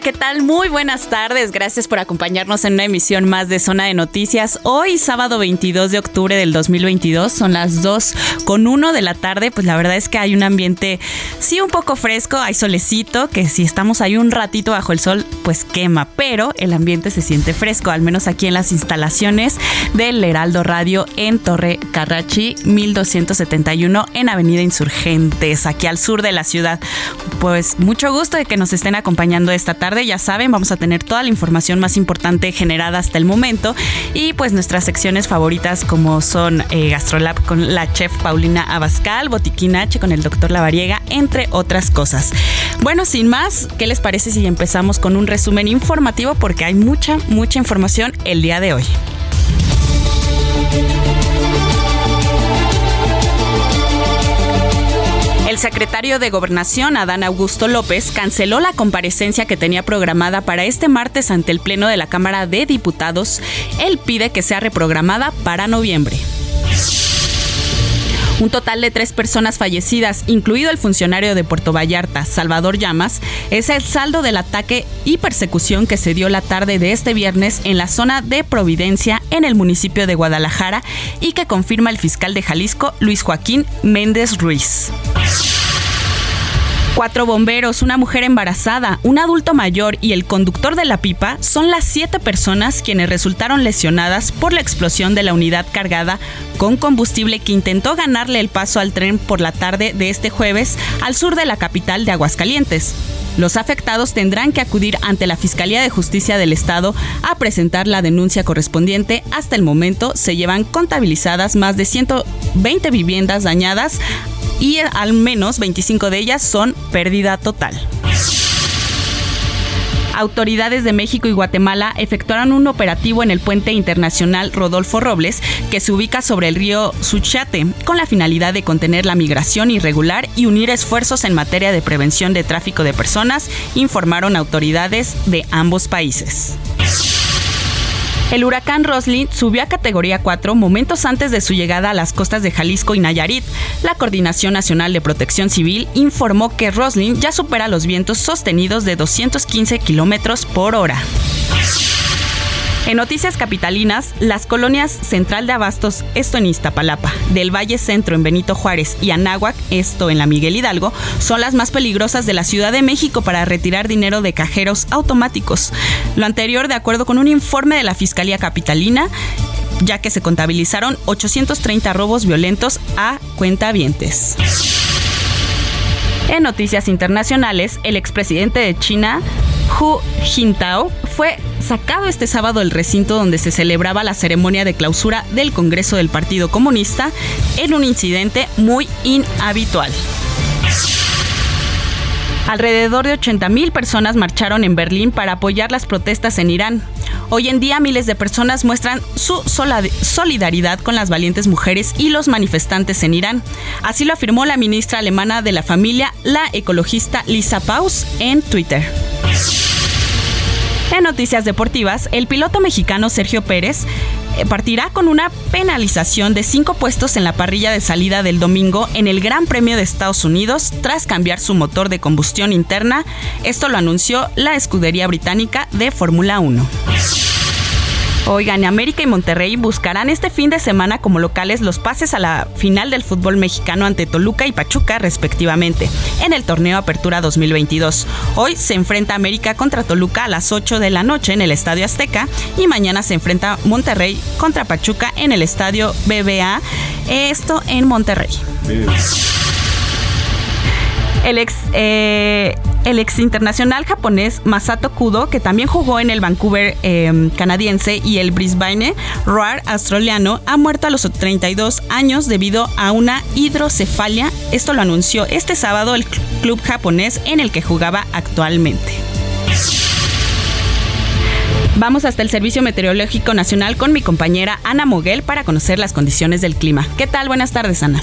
¿Qué tal? Muy buenas tardes. Gracias por acompañarnos en una emisión más de Zona de Noticias. Hoy, sábado 22 de octubre del 2022, son las 2 con 1 de la tarde. Pues la verdad es que hay un ambiente, sí, un poco fresco, hay solecito, que si estamos ahí un ratito bajo el sol, pues quema, pero el ambiente se siente fresco, al menos aquí en las instalaciones del Heraldo Radio en Torre Carrachi 1271 en Avenida Insurgentes, aquí al sur de la ciudad. Pues mucho gusto de que nos estén acompañando esta tarde. Ya saben, vamos a tener toda la información más importante generada hasta el momento y pues nuestras secciones favoritas como son eh, Gastrolab con la chef Paulina Abascal, Botiquín H con el doctor Lavariega, entre otras cosas. Bueno, sin más, ¿qué les parece si empezamos con un resumen informativo? Porque hay mucha, mucha información el día de hoy. El secretario de Gobernación, Adán Augusto López, canceló la comparecencia que tenía programada para este martes ante el Pleno de la Cámara de Diputados. Él pide que sea reprogramada para noviembre. Un total de tres personas fallecidas, incluido el funcionario de Puerto Vallarta, Salvador Llamas, es el saldo del ataque y persecución que se dio la tarde de este viernes en la zona de Providencia, en el municipio de Guadalajara, y que confirma el fiscal de Jalisco, Luis Joaquín Méndez Ruiz. Cuatro bomberos, una mujer embarazada, un adulto mayor y el conductor de la pipa son las siete personas quienes resultaron lesionadas por la explosión de la unidad cargada con combustible que intentó ganarle el paso al tren por la tarde de este jueves al sur de la capital de Aguascalientes. Los afectados tendrán que acudir ante la Fiscalía de Justicia del Estado a presentar la denuncia correspondiente. Hasta el momento se llevan contabilizadas más de 120 viviendas dañadas y al menos 25 de ellas son pérdida total. Autoridades de México y Guatemala efectuaron un operativo en el puente internacional Rodolfo Robles, que se ubica sobre el río Suchiate, con la finalidad de contener la migración irregular y unir esfuerzos en materia de prevención de tráfico de personas, informaron autoridades de ambos países. El huracán Roslin subió a categoría 4 momentos antes de su llegada a las costas de Jalisco y Nayarit. La Coordinación Nacional de Protección Civil informó que Roslin ya supera los vientos sostenidos de 215 kilómetros por hora. En noticias capitalinas, las colonias Central de Abastos, esto en Iztapalapa, del Valle Centro en Benito Juárez y Anáhuac, esto en la Miguel Hidalgo, son las más peligrosas de la Ciudad de México para retirar dinero de cajeros automáticos. Lo anterior de acuerdo con un informe de la Fiscalía Capitalina, ya que se contabilizaron 830 robos violentos a cuentavientes. En noticias internacionales, el expresidente de China, Hu Jintao, fue sacado este sábado del recinto donde se celebraba la ceremonia de clausura del Congreso del Partido Comunista en un incidente muy inhabitual. Alrededor de 80.000 personas marcharon en Berlín para apoyar las protestas en Irán. Hoy en día miles de personas muestran su solidaridad con las valientes mujeres y los manifestantes en Irán. Así lo afirmó la ministra alemana de la familia, la ecologista Lisa Paus, en Twitter. En noticias deportivas, el piloto mexicano Sergio Pérez eh, partirá con una penalización de cinco puestos en la parrilla de salida del domingo en el Gran Premio de Estados Unidos tras cambiar su motor de combustión interna. Esto lo anunció la escudería británica de Fórmula 1. Oigan, América y Monterrey buscarán este fin de semana como locales los pases a la final del fútbol mexicano ante Toluca y Pachuca respectivamente en el torneo Apertura 2022. Hoy se enfrenta América contra Toluca a las 8 de la noche en el Estadio Azteca y mañana se enfrenta Monterrey contra Pachuca en el Estadio BBA, esto en Monterrey. El ex, eh, el ex internacional japonés Masato Kudo, que también jugó en el Vancouver em, canadiense y el Brisbane Roar australiano, ha muerto a los 32 años debido a una hidrocefalia. Esto lo anunció este sábado el club japonés en el que jugaba actualmente. Vamos hasta el Servicio Meteorológico Nacional con mi compañera Ana Moguel para conocer las condiciones del clima. ¿Qué tal? Buenas tardes, Ana.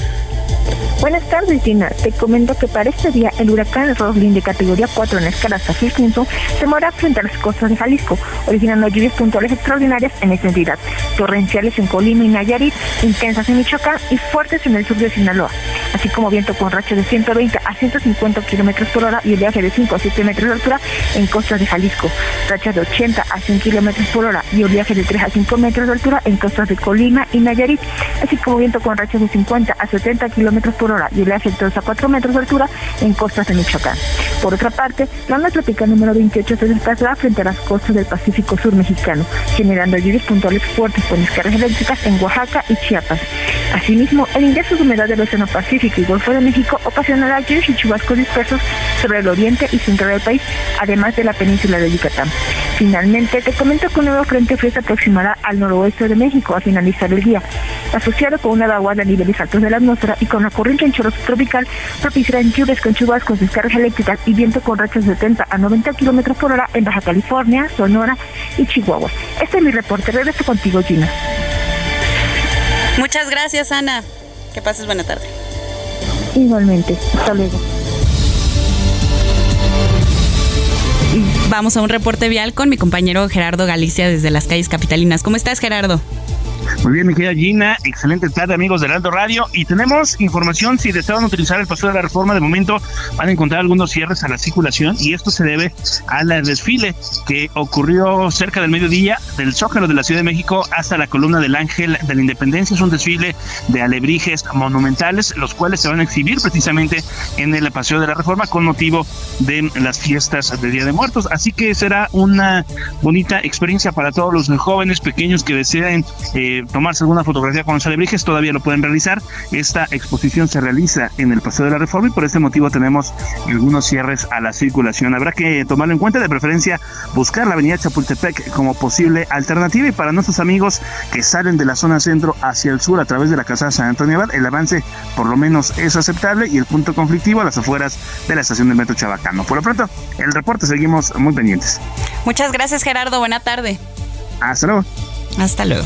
Buenas tardes, Gina. Te comento que para este día el huracán Roslin de categoría 4 en escala Saffir-Simpson se moverá frente a las costas de Jalisco, originando lluvias puntuales extraordinarias en esa entidad, torrenciales en Colima y Nayarit, intensas en Michoacán y fuertes en el sur de Sinaloa, así como viento con rachas de 120 a 150 kilómetros por hora y oleaje de 5 a 7 metros de altura en costas de Jalisco, rachas de 80 a 100 kilómetros por hora y oleaje de 3 a 5 metros de altura en costas de Colima y Nayarit, así como viento con rachas de 50 a 70 kilómetros por hora y oleaje de a 4 metros de altura en costas de Michoacán. Por otra parte, la onda tropical número 28 se desplazará frente a las costas del Pacífico Sur mexicano, generando lluvias puntuales fuertes con descargas eléctricas en Oaxaca y Chiapas. Asimismo, el ingreso de humedad del Océano Pacífico y Golfo de México ocasionará lluvias y chubascos dispersos sobre el oriente y centro del país, además de la península de Yucatán. Finalmente, te comento que un nuevo frente frío se aproximará al noroeste de México a finalizar el día, asociado con una vaguada a niveles altos de la atmósfera y con la corriente en chorro tropical, propiciarán lluvias con chubascos, descargas eléctricas y viento con rachas de 70 a 90 kilómetros por hora en Baja California, Sonora y Chihuahua. Este es mi reporte. Regreso contigo, Gina. Muchas gracias, Ana. Que pases buena tarde. Igualmente. Hasta luego. Vamos a un reporte vial con mi compañero Gerardo Galicia desde las calles capitalinas. ¿Cómo estás, Gerardo? Muy bien, mi querida Gina, excelente tarde amigos del Alto Radio y tenemos información si desean utilizar el paso de la reforma, de momento van a encontrar algunos cierres a la circulación y esto se debe al desfile que ocurrió cerca del mediodía del Zócalo de la Ciudad de México hasta la columna del Ángel de la Independencia. Es un desfile de alebrijes monumentales, los cuales se van a exhibir precisamente en el Paseo de la Reforma con motivo de las fiestas de Día de Muertos. Así que será una bonita experiencia para todos los jóvenes pequeños que deseen eh, tomarse alguna fotografía con los alebrijes, todavía lo pueden realizar. Esta exposición se realiza en el Paseo de la Reforma y por este motivo tenemos algunos cierres a la circulación. Habrá que tomarlo en cuenta, de preferencia buscar la avenida Chapultepec como posible alternativa y para nuestros amigos que salen de la zona centro hacia el sur a través de la Casa San Antonio Abad, el avance por lo menos es aceptable y el punto conflictivo a las afueras de la estación de metro Chabacano. Por lo pronto, el reporte seguimos muy pendientes. Muchas gracias Gerardo, buena tarde. Hasta luego. Hasta luego.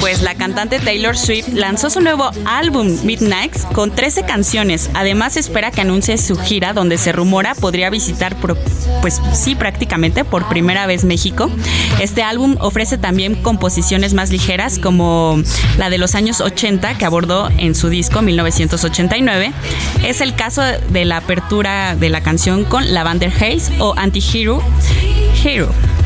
pues la cantante Taylor Swift lanzó su nuevo álbum Midnights con 13 canciones. Además espera que anuncie su gira donde se rumora podría visitar pues sí prácticamente por primera vez México. Este álbum ofrece también composiciones más ligeras como la de los años 80 que abordó en su disco 1989. Es el caso de la apertura de la canción con Lavander Haze o Anti-Hero. Hero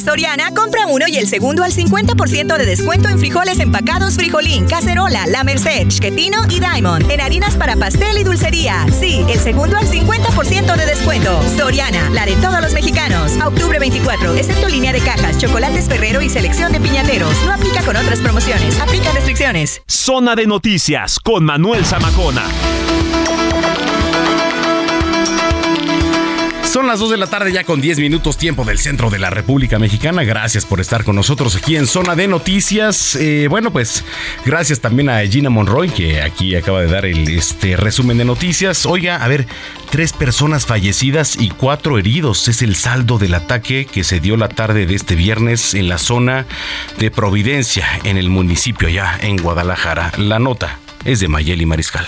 Soriana, compra uno y el segundo al 50% de descuento en frijoles empacados Frijolín, Cacerola, La Merced, Chiquetino y Diamond. En harinas para pastel y dulcería. Sí, el segundo al 50% de descuento. Soriana, la de todos los mexicanos. Octubre 24, excepto línea de cajas, chocolates Ferrero y selección de piñateros. No aplica con otras promociones. Aplica restricciones. Zona de noticias con Manuel Zamacona. Son las 2 de la tarde ya con 10 minutos tiempo del centro de la República Mexicana. Gracias por estar con nosotros aquí en Zona de Noticias. Eh, bueno, pues gracias también a Gina Monroy que aquí acaba de dar el este, resumen de noticias. Oiga, a ver, tres personas fallecidas y cuatro heridos es el saldo del ataque que se dio la tarde de este viernes en la zona de Providencia, en el municipio allá en Guadalajara. La nota es de Mayeli Mariscal.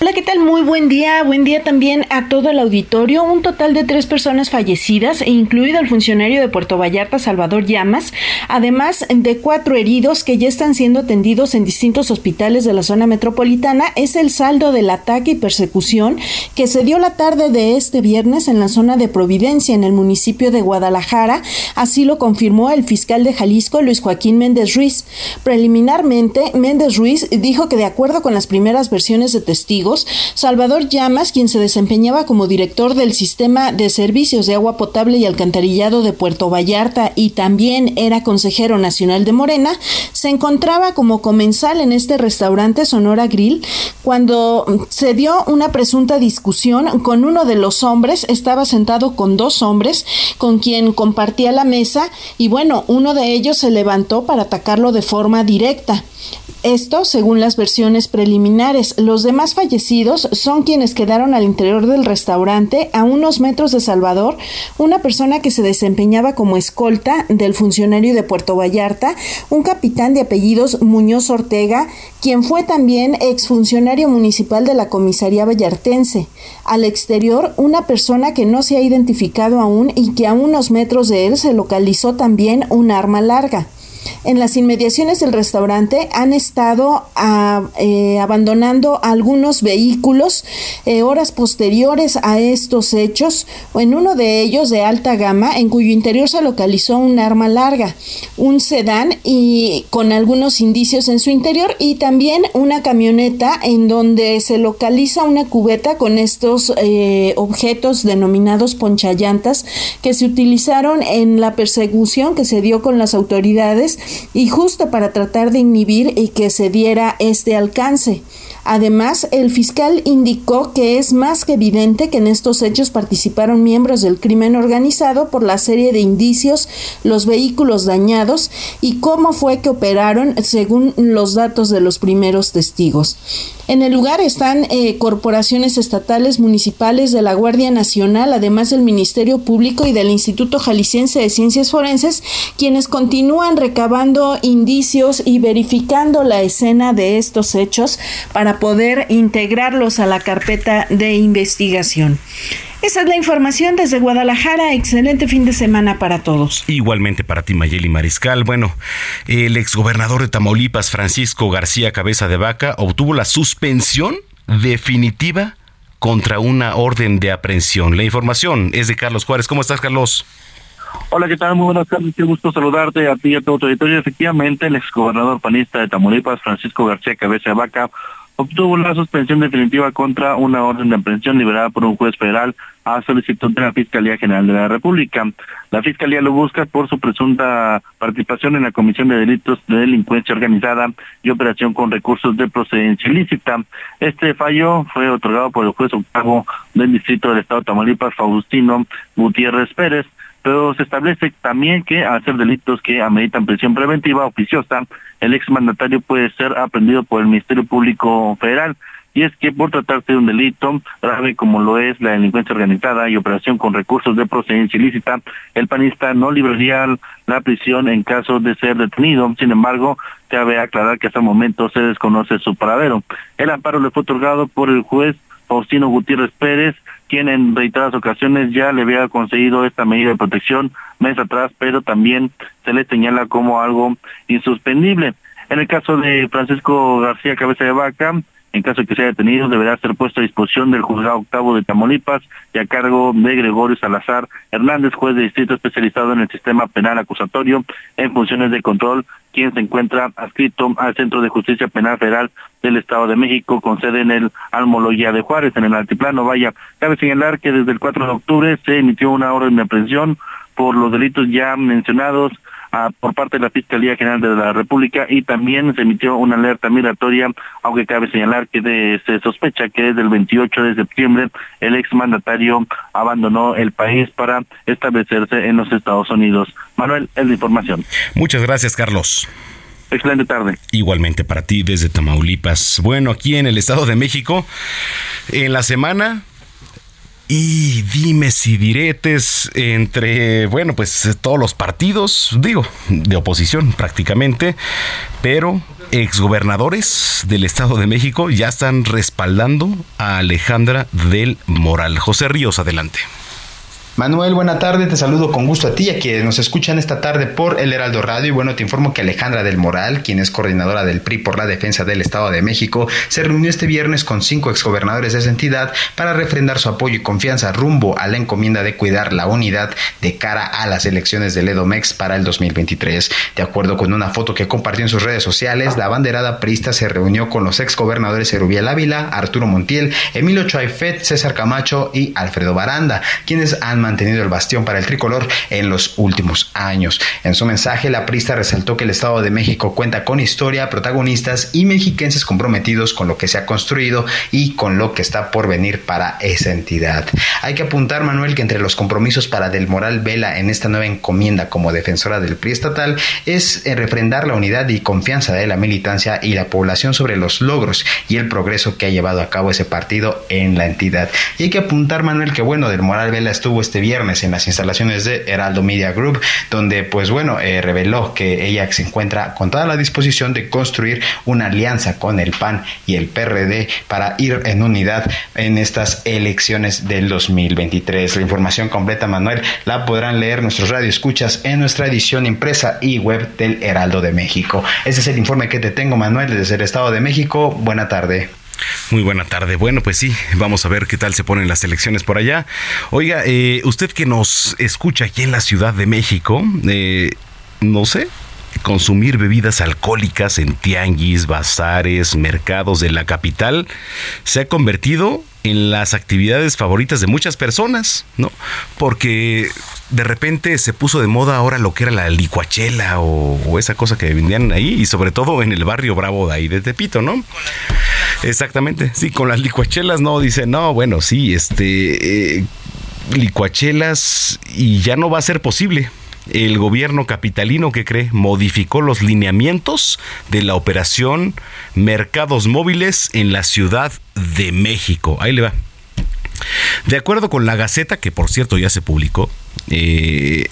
Hola, ¿qué tal? Muy buen día. Buen día también a todo el auditorio. Un total de tres personas fallecidas, e incluido el funcionario de Puerto Vallarta, Salvador Llamas, además de cuatro heridos que ya están siendo atendidos en distintos hospitales de la zona metropolitana. Es el saldo del ataque y persecución que se dio la tarde de este viernes en la zona de Providencia, en el municipio de Guadalajara. Así lo confirmó el fiscal de Jalisco, Luis Joaquín Méndez Ruiz. Preliminarmente, Méndez Ruiz dijo que de acuerdo con las primeras versiones de testigos, Salvador Llamas, quien se desempeñaba como director del sistema de servicios de agua potable y alcantarillado de Puerto Vallarta y también era consejero nacional de Morena, se encontraba como comensal en este restaurante Sonora Grill cuando se dio una presunta discusión con uno de los hombres, estaba sentado con dos hombres con quien compartía la mesa y bueno, uno de ellos se levantó para atacarlo de forma directa. Esto según las versiones preliminares. Los demás fallecidos son quienes quedaron al interior del restaurante a unos metros de Salvador, una persona que se desempeñaba como escolta del funcionario de Puerto Vallarta, un capitán de apellidos Muñoz Ortega, quien fue también exfuncionario municipal de la comisaría vallartense. Al exterior, una persona que no se ha identificado aún y que a unos metros de él se localizó también un arma larga. En las inmediaciones del restaurante han estado ah, eh, abandonando algunos vehículos eh, horas posteriores a estos hechos, en uno de ellos de alta gama, en cuyo interior se localizó un arma larga, un sedán y con algunos indicios en su interior y también una camioneta en donde se localiza una cubeta con estos eh, objetos denominados ponchallantas que se utilizaron en la persecución que se dio con las autoridades y justo para tratar de inhibir y que se diera este alcance. Además, el fiscal indicó que es más que evidente que en estos hechos participaron miembros del crimen organizado por la serie de indicios, los vehículos dañados y cómo fue que operaron según los datos de los primeros testigos. En el lugar están eh, corporaciones estatales, municipales de la Guardia Nacional, además del Ministerio Público y del Instituto Jalisciense de Ciencias Forenses, quienes continúan recabando indicios y verificando la escena de estos hechos para poder integrarlos a la carpeta de investigación. Esa es la información desde Guadalajara. Excelente fin de semana para todos. Igualmente para ti, Mayeli Mariscal. Bueno, el exgobernador de Tamaulipas, Francisco García Cabeza de Vaca, obtuvo la suspensión definitiva contra una orden de aprehensión. La información es de Carlos Juárez. ¿Cómo estás, Carlos? Hola, ¿qué tal? Muy buenas tardes. Qué gusto saludarte a ti y a todo tu auditorio. Efectivamente, el exgobernador panista de Tamaulipas, Francisco García Cabeza de Vaca, obtuvo la suspensión definitiva contra una orden de aprehensión liberada por un juez federal a solicitud de la Fiscalía General de la República. La Fiscalía lo busca por su presunta participación en la Comisión de Delitos de Delincuencia Organizada y operación con recursos de procedencia ilícita. Este fallo fue otorgado por el juez octavo del Distrito del Estado de Tamaulipas, Faustino Gutiérrez Pérez, pero se establece también que ser delitos que ameritan prisión preventiva oficiosa, el exmandatario puede ser aprendido por el Ministerio Público Federal. Y es que por tratarse de un delito grave como lo es la delincuencia organizada y operación con recursos de procedencia ilícita, el panista no libraría la prisión en caso de ser detenido. Sin embargo, cabe aclarar que hasta el momento se desconoce su paradero. El amparo le fue otorgado por el juez Faustino Gutiérrez Pérez, quien en reiteradas ocasiones ya le había conseguido esta medida de protección mes atrás, pero también se le señala como algo insuspendible. En el caso de Francisco García Cabeza de Vaca, en caso de que sea detenido, deberá ser puesto a disposición del juzgado octavo de Tamaulipas y a cargo de Gregorio Salazar Hernández, juez de distrito especializado en el sistema penal acusatorio en funciones de control, quien se encuentra adscrito al Centro de Justicia Penal Federal del Estado de México, con sede en el Almoloya de Juárez, en el altiplano. Vaya, cabe señalar que desde el 4 de octubre se emitió una orden de aprehensión por los delitos ya mencionados ah, por parte de la Fiscalía General de la República y también se emitió una alerta migratoria, aunque cabe señalar que se sospecha que desde el 28 de septiembre el exmandatario abandonó el país para establecerse en los Estados Unidos. Manuel, es la información. Muchas gracias, Carlos. Excelente tarde. Igualmente para ti desde Tamaulipas. Bueno, aquí en el Estado de México, en la semana y dime si diretes entre, bueno, pues todos los partidos, digo, de oposición prácticamente, pero exgobernadores del Estado de México ya están respaldando a Alejandra del Moral. José Ríos, adelante. Manuel, buena tarde, te saludo con gusto a ti y a quienes nos escuchan esta tarde por El Heraldo Radio y bueno, te informo que Alejandra del Moral, quien es coordinadora del PRI por la defensa del Estado de México, se reunió este viernes con cinco exgobernadores de esa entidad para refrendar su apoyo y confianza rumbo a la encomienda de cuidar la unidad de cara a las elecciones del EDOMEX para el 2023. De acuerdo con una foto que compartió en sus redes sociales, la banderada prista se reunió con los exgobernadores Erubiel Ávila, Arturo Montiel, Emilio Chaifet, César Camacho y Alfredo Baranda, quienes han mantenido el bastión para el tricolor en los últimos años. En su mensaje, la prista resaltó que el Estado de México cuenta con historia, protagonistas y mexiquenses comprometidos con lo que se ha construido y con lo que está por venir para esa entidad. Hay que apuntar, Manuel, que entre los compromisos para Del Moral Vela en esta nueva encomienda como defensora del PRI estatal es refrendar la unidad y confianza de la militancia y la población sobre los logros y el progreso que ha llevado a cabo ese partido en la entidad. Y hay que apuntar, Manuel, que bueno, Del Moral Vela estuvo este este viernes en las instalaciones de Heraldo Media Group, donde pues bueno, eh, reveló que ella se encuentra con toda la disposición de construir una alianza con el PAN y el PRD para ir en unidad en estas elecciones del 2023. La información completa, Manuel, la podrán leer nuestros radioescuchas en nuestra edición impresa y web del Heraldo de México. Ese es el informe que te tengo, Manuel, desde el Estado de México. Buena tarde. Muy buena tarde. Bueno, pues sí, vamos a ver qué tal se ponen las elecciones por allá. Oiga, eh, usted que nos escucha aquí en la Ciudad de México, eh, no sé, consumir bebidas alcohólicas en tianguis, bazares, mercados de la capital se ha convertido en las actividades favoritas de muchas personas, ¿no? Porque de repente se puso de moda ahora lo que era la licuachela o, esa cosa que vendían ahí y sobre todo en el barrio Bravo de ahí de Tepito, ¿no? Exactamente, sí, con las licuachelas no, dice, no, bueno, sí, este, eh, licuachelas y ya no va a ser posible el gobierno capitalino que cree modificó los lineamientos de la operación Mercados Móviles en la Ciudad de México. Ahí le va. De acuerdo con la Gaceta, que por cierto ya se publicó, eh,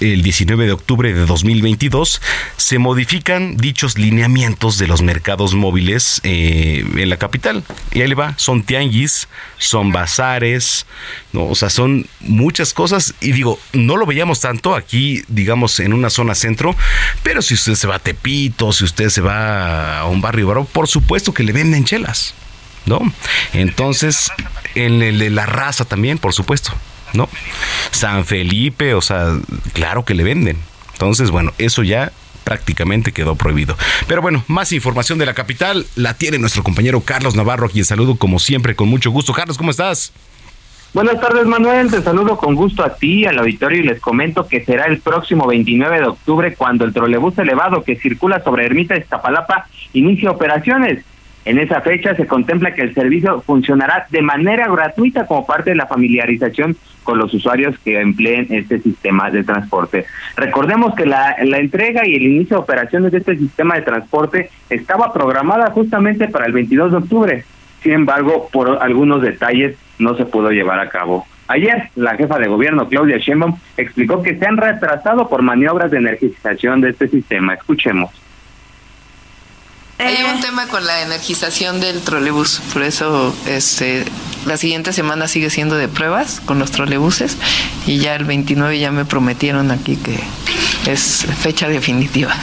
el 19 de octubre de 2022 se modifican dichos lineamientos de los mercados móviles eh, en la capital. Y ahí le va, son tianguis, son bazares, ¿no? o sea, son muchas cosas. Y digo, no lo veíamos tanto aquí, digamos, en una zona centro, pero si usted se va a Tepito, si usted se va a un barrio por supuesto que le venden chelas. ¿No? Entonces, en el de la raza también, por supuesto. ¿no? San Felipe, o sea, claro que le venden. Entonces, bueno, eso ya prácticamente quedó prohibido. Pero bueno, más información de la capital la tiene nuestro compañero Carlos Navarro, a quien saludo como siempre con mucho gusto. Carlos, ¿cómo estás? Buenas tardes, Manuel. Te saludo con gusto a ti, al auditorio, y les comento que será el próximo 29 de octubre cuando el trolebús elevado que circula sobre Ermita de Iztapalapa inicie operaciones. En esa fecha se contempla que el servicio funcionará de manera gratuita como parte de la familiarización con los usuarios que empleen este sistema de transporte. Recordemos que la, entrega y el inicio de operaciones de este sistema de transporte estaba programada justamente para el 22 de octubre. Sin embargo, por algunos detalles no se pudo llevar a cabo. Ayer, la jefa de gobierno, Claudia Sheinbaum, explicó que se han retrasado por maniobras de energización de este sistema. Escuchemos. Hay un eh. tema con la energización del trolebús, por eso este, la siguiente semana sigue siendo de pruebas con los trolebuses y ya el 29 ya me prometieron aquí que es fecha definitiva.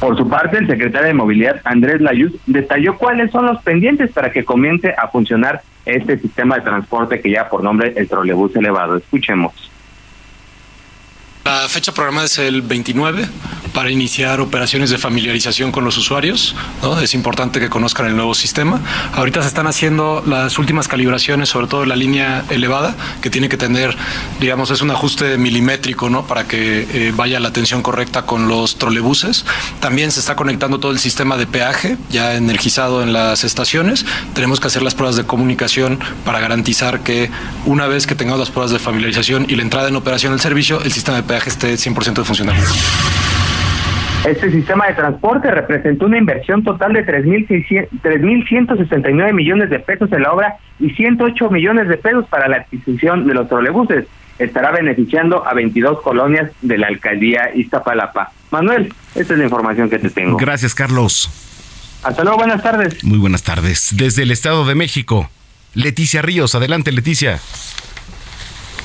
Por su parte, el secretario de Movilidad, Andrés Layuz, detalló cuáles son los pendientes para que comience a funcionar este sistema de transporte que ya por nombre el trolebús elevado. Escuchemos. La fecha programada es el 29 para iniciar operaciones de familiarización con los usuarios. ¿no? Es importante que conozcan el nuevo sistema. Ahorita se están haciendo las últimas calibraciones, sobre todo en la línea elevada, que tiene que tener, digamos, es un ajuste milimétrico ¿no? para que eh, vaya la tensión correcta con los trolebuses. También se está conectando todo el sistema de peaje ya energizado en las estaciones. Tenemos que hacer las pruebas de comunicación para garantizar que una vez que tengamos las pruebas de familiarización y la entrada en operación del servicio, el sistema de peaje esté 100% de funcionalidad. Este sistema de transporte representó una inversión total de 3.169 millones de pesos en la obra y 108 millones de pesos para la adquisición de los trolebuses. Estará beneficiando a 22 colonias de la alcaldía Iztapalapa. Manuel, esta es la información que te tengo. Gracias, Carlos. Hasta luego, buenas tardes. Muy buenas tardes. Desde el Estado de México, Leticia Ríos. Adelante, Leticia.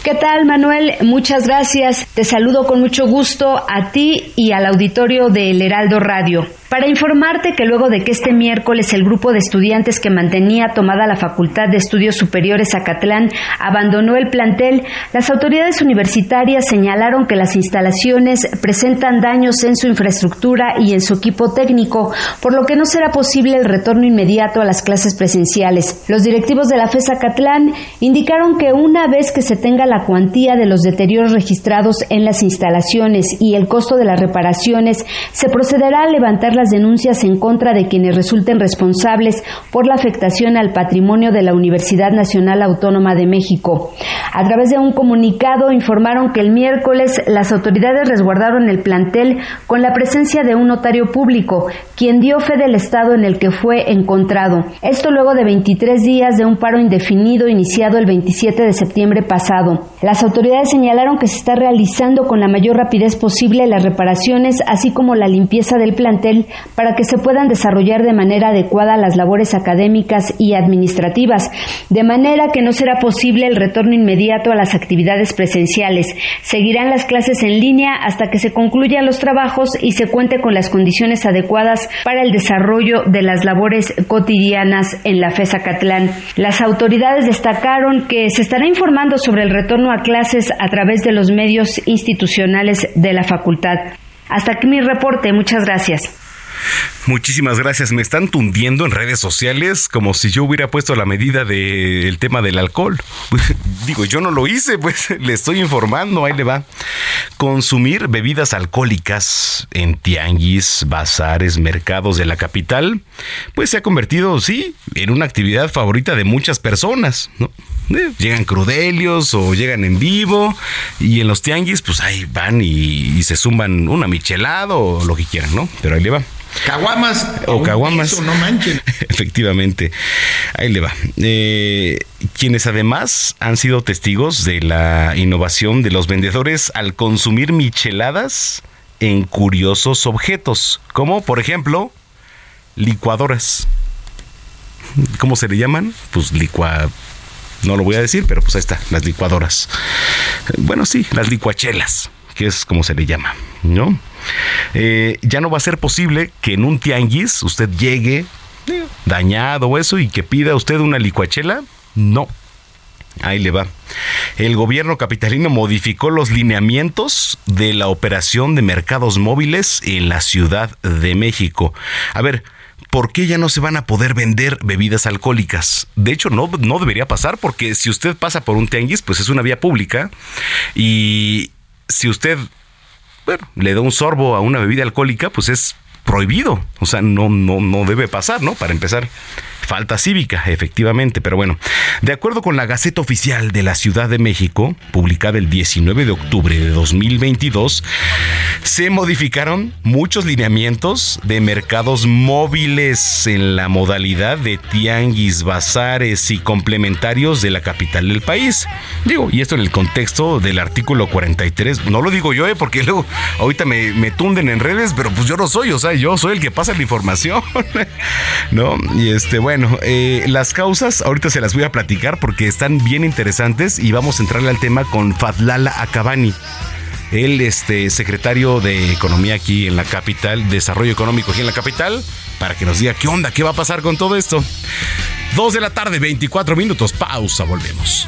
¿Qué tal, Manuel? Muchas gracias. Te saludo con mucho gusto a ti y al auditorio de El Heraldo Radio para informarte que luego de que este miércoles el grupo de estudiantes que mantenía tomada la Facultad de Estudios Superiores Acatlán abandonó el plantel, las autoridades universitarias señalaron que las instalaciones presentan daños en su infraestructura y en su equipo técnico, por lo que no será posible el retorno inmediato a las clases presenciales. Los directivos de la FES Acatlán indicaron que una vez que se tenga la cuantía de los deterioros registrados en las instalaciones y el costo de las reparaciones, se procederá a levantar denuncias en contra de quienes resulten responsables por la afectación al patrimonio de la Universidad Nacional Autónoma de México. A través de un comunicado informaron que el miércoles las autoridades resguardaron el plantel con la presencia de un notario público, quien dio fe del estado en el que fue encontrado. Esto luego de 23 días de un paro indefinido iniciado el 27 de septiembre pasado. Las autoridades señalaron que se está realizando con la mayor rapidez posible las reparaciones, así como la limpieza del plantel para que se puedan desarrollar de manera adecuada las labores académicas y administrativas, de manera que no será posible el retorno inmediato a las actividades presenciales. Seguirán las clases en línea hasta que se concluyan los trabajos y se cuente con las condiciones adecuadas para el desarrollo de las labores cotidianas en la FESA Catlán. Las autoridades destacaron que se estará informando sobre el retorno a clases a través de los medios institucionales de la facultad. Hasta aquí mi reporte. Muchas gracias. Muchísimas gracias. Me están tundiendo en redes sociales como si yo hubiera puesto la medida del tema del alcohol. Digo, yo no lo hice, pues le estoy informando, ahí le va. Consumir bebidas alcohólicas en tianguis, bazares, mercados de la capital, pues se ha convertido, sí, en una actividad favorita de muchas personas, ¿no? Eh, llegan crudelios o llegan en vivo y en los tianguis pues ahí van y, se zumban una michelada o lo que quieran, ¿no? Pero ahí le va. Caguamas. O caguamas. no manchen. Efectivamente. Ahí le va. Eh, quienes además han sido testigos de la innovación de los vendedores al consumir micheladas en curiosos objetos, como por ejemplo licuadoras. ¿Cómo se le llaman? Pues licua... No lo voy a decir, pero pues ahí está, las licuadoras. Bueno, sí, las licuachelas, que es como se le llama, ¿no? Eh, ya no va a ser posible que en un tianguis usted llegue dañado o eso y que pida usted una licuachela. No. Ahí le va. El gobierno capitalino modificó los lineamientos de la operación de mercados móviles en la Ciudad de México. A ver, ¿por qué ya no se van a poder vender bebidas alcohólicas? De hecho, no, no debería pasar porque si usted pasa por un tianguis, pues es una vía pública y si usted bueno, le da un sorbo a una bebida alcohólica, pues es prohibido. O sea, no, no, no debe pasar, ¿no? Para empezar. Falta cívica, efectivamente, pero bueno, de acuerdo con la Gaceta Oficial de la Ciudad de México, publicada el 19 de octubre de 2022, se modificaron muchos lineamientos de mercados móviles en la modalidad de tianguis, bazares y complementarios de la capital del país. Digo, y esto en el contexto del artículo 43, no lo digo yo, ¿eh? porque luego ahorita me, me tunden en redes, pero pues yo no soy, o sea, yo soy el que pasa la información, ¿no? Y este, bueno eh, las causas ahorita se las voy a platicar porque están bien interesantes y vamos a entrarle al tema con Fadlala Acabani. El este, secretario de Economía aquí en la capital, Desarrollo Económico aquí en la capital, para que nos diga qué onda, qué va a pasar con todo esto. Dos de la tarde, 24 minutos, pausa, volvemos.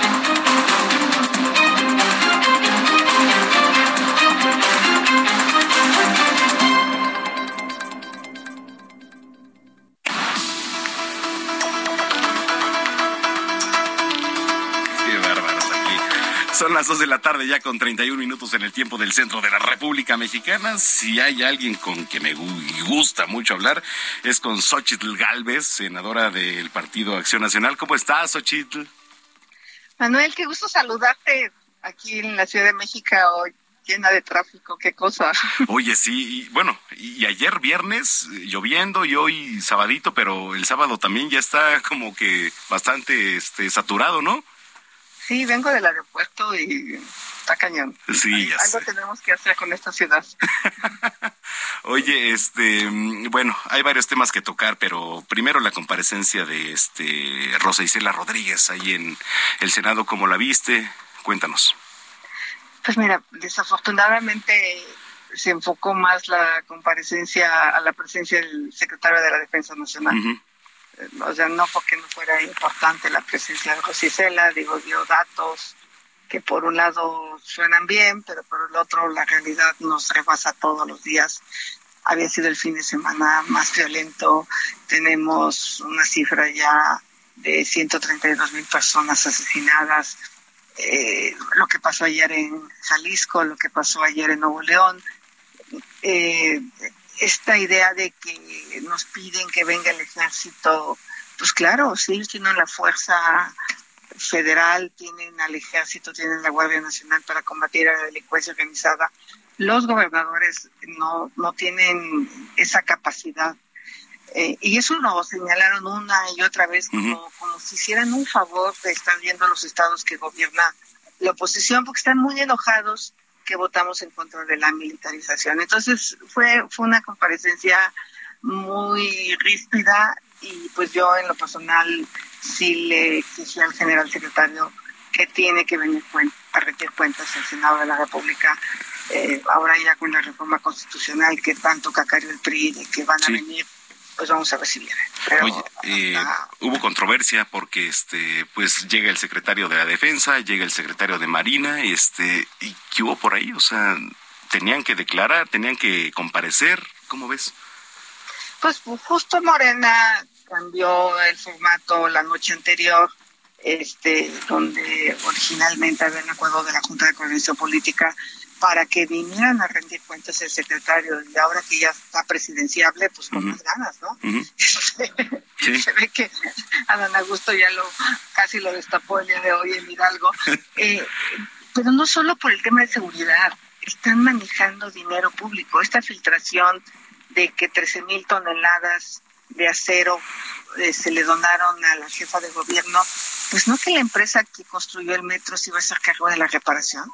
Son las 2 de la tarde ya con 31 minutos en el tiempo del centro de la República Mexicana. Si hay alguien con que me gusta mucho hablar, es con Xochitl Galvez, senadora del Partido Acción Nacional. ¿Cómo estás, Xochitl? Manuel, qué gusto saludarte aquí en la Ciudad de México hoy llena de tráfico, qué cosa. Oye, sí, y, bueno, y ayer viernes lloviendo y hoy sabadito, pero el sábado también ya está como que bastante este saturado, ¿no? Sí, vengo del aeropuerto y está cañón. Sí, ya Algo tenemos que hacer con esta ciudad. Oye, este, bueno, hay varios temas que tocar, pero primero la comparecencia de este Rosa Isela Rodríguez ahí en el Senado, ¿cómo la viste? Cuéntanos. Pues mira, desafortunadamente se enfocó más la comparecencia a la presencia del secretario de la Defensa Nacional o sea, no porque no fuera importante la presencia de Rosicela, digo, dio datos que por un lado suenan bien, pero por el otro la realidad nos rebasa todos los días. Había sido el fin de semana más violento, tenemos una cifra ya de 132 mil personas asesinadas, eh, lo que pasó ayer en Jalisco, lo que pasó ayer en Nuevo León, eh, esta idea de que nos piden que venga el ejército, pues claro, sí, tienen la fuerza federal, tienen al ejército, tienen la Guardia Nacional para combatir a la delincuencia organizada. Los gobernadores no, no tienen esa capacidad. Eh, y eso lo señalaron una y otra vez como, como si hicieran un favor de estar viendo los estados que gobierna la oposición, porque están muy enojados que votamos en contra de la militarización. Entonces fue, fue una comparecencia muy ríspida y pues yo en lo personal sí le exigí al general secretario que tiene que venir a rendir cuentas al Senado de la República. Eh, ahora ya con la reforma constitucional que tanto cacario el PRI de que van a venir pues vamos a recibir. Oye, eh, hubo controversia porque este pues llega el secretario de la Defensa, llega el secretario de Marina, este y qué hubo por ahí, o sea, tenían que declarar, tenían que comparecer, ¿cómo ves? Pues justo Morena cambió el formato la noche anterior, este donde originalmente había un acuerdo de la Junta de Coordinación Política para que vinieran a rendir cuentas el secretario y ahora que ya está presidenciable, pues con más ganas, ¿no? Se ve que a don Augusto ya lo casi lo destapó el día de hoy en Hidalgo, eh, pero no solo por el tema de seguridad, están manejando dinero público. Esta filtración de que 13 mil toneladas de acero eh, se le donaron a la jefa de gobierno, pues no que la empresa que construyó el metro se iba a hacer cargo de la reparación.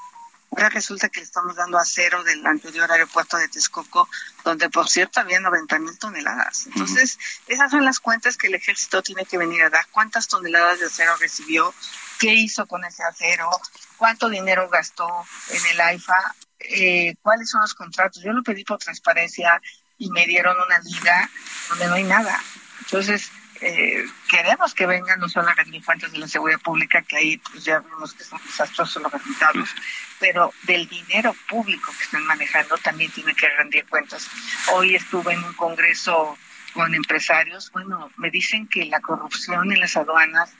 Ahora resulta que le estamos dando acero del anterior aeropuerto de Texcoco, donde por cierto había 90 mil toneladas. Entonces, esas son las cuentas que el ejército tiene que venir a dar. ¿Cuántas toneladas de acero recibió? ¿Qué hizo con ese acero? ¿Cuánto dinero gastó en el AIFA? Eh, ¿Cuáles son los contratos? Yo lo pedí por transparencia y me dieron una liga donde no hay nada. Entonces, eh, queremos que vengan no solo a rendir cuentas de la seguridad pública, que ahí pues ya vimos que son desastrosos los resultados, pero del dinero público que están manejando también tiene que rendir cuentas. Hoy estuve en un congreso con empresarios, bueno, me dicen que la corrupción en las aduanas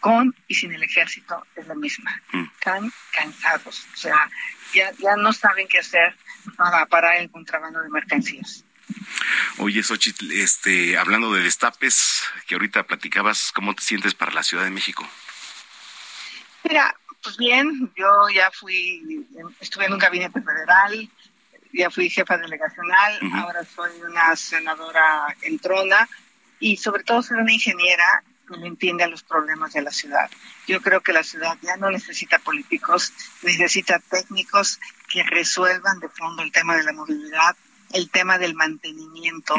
con y sin el ejército es la misma. Están cansados, o sea, ya, ya no saben qué hacer para parar el contrabando de mercancías. Oye, Xochitl, este, hablando de destapes, que ahorita platicabas, ¿cómo te sientes para la Ciudad de México? Mira, pues bien, yo ya fui, estuve en un gabinete federal, ya fui jefa delegacional, ahora soy una senadora en trona y sobre todo soy una ingeniera que le entiende a los problemas de la ciudad. Yo creo que la ciudad ya no necesita políticos, necesita técnicos que resuelvan de fondo el tema de la movilidad, el tema del mantenimiento,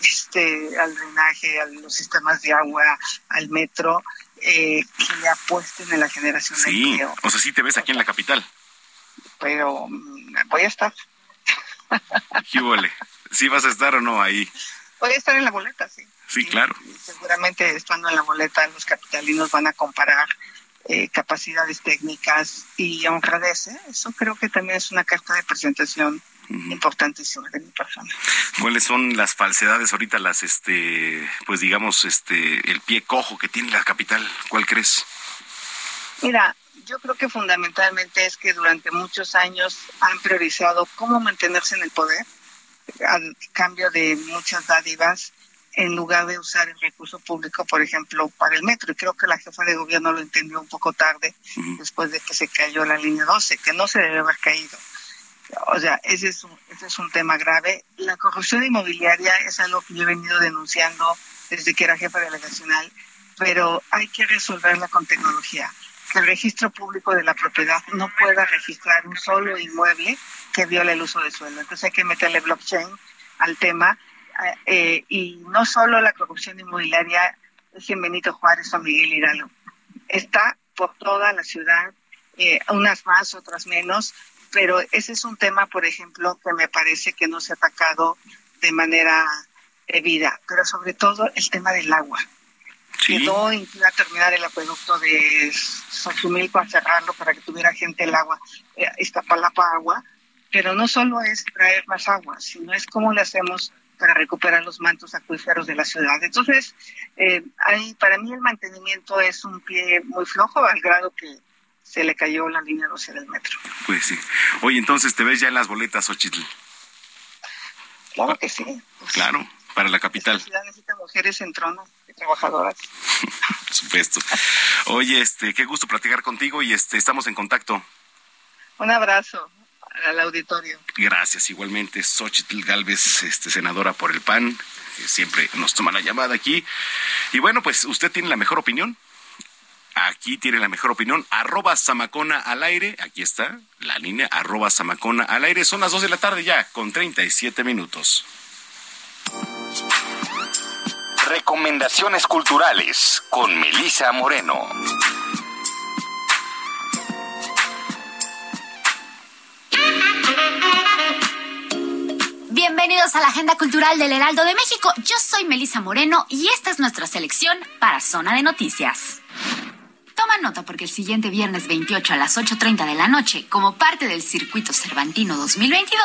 este, al drenaje, a los sistemas de agua, al metro, eh, que apuesten en la generación de empleo. O sea, sí te ves aquí en la capital. Pero mm, voy a estar. ¿Qué ¿Sí vas a estar o no ahí? Voy a estar en la boleta, sí. Sí, claro. seguramente estando en la boleta los capitalinos van a comparar eh, capacidades técnicas y honradez. ¿eh? Eso creo que también es una carta de presentación importantísima de mi persona. ¿Cuáles son las falsedades ahorita, las, este, pues digamos, este, el pie cojo que tiene la capital? ¿Cuál crees? Mira, yo creo que fundamentalmente es que durante muchos años han priorizado cómo mantenerse en el poder a cambio de muchas dádivas en lugar de usar el recurso público, por ejemplo, para el metro. Y creo que la jefa de gobierno lo entendió un poco tarde, después de que se cayó la línea 12, que no se debe haber caído. O sea, ese es, un, ese es un tema grave. La corrupción inmobiliaria es algo que yo he venido denunciando desde que era jefa delegacional, pero hay que resolverla con tecnología. Que el registro público de la propiedad no pueda registrar un solo inmueble que viole el uso de suelo. Entonces hay que meterle blockchain al tema eh, y no solo la corrupción inmobiliaria es en Benito Juárez o Miguel Hidalgo, está por toda la ciudad, eh, unas más, otras menos, pero ese es un tema, por ejemplo, que me parece que no se ha atacado de manera debida, pero sobre todo el tema del agua. Sí. Quedó a terminar el acueducto de Xochimilco a cerrarlo para que tuviera gente el agua, eh, esta palapa agua, pero no solo es traer más agua, sino es cómo le hacemos para recuperar los mantos acuíferos de la ciudad. Entonces, eh, para mí el mantenimiento es un pie muy flojo al grado que se le cayó la línea 12 del metro. Pues sí. Oye, entonces te ves ya en las boletas, Ochitl. Claro que sí. claro, para la capital. La ciudad necesita mujeres en trono y trabajadoras. Por supuesto. Oye, este, qué gusto platicar contigo y este, estamos en contacto. Un abrazo al auditorio. Gracias, igualmente, Xochitl Galvez, este, senadora por el PAN, siempre nos toma la llamada aquí. Y bueno, pues usted tiene la mejor opinión. Aquí tiene la mejor opinión. Arroba Samacona al aire. Aquí está la línea. Arroba Samacona al aire. Son las 2 de la tarde ya, con 37 minutos. Recomendaciones culturales con Melisa Moreno. Bienvenidos a la Agenda Cultural del Heraldo de México. Yo soy Melisa Moreno y esta es nuestra selección para Zona de Noticias. Toma nota porque el siguiente viernes 28 a las 8.30 de la noche, como parte del Circuito Cervantino 2022,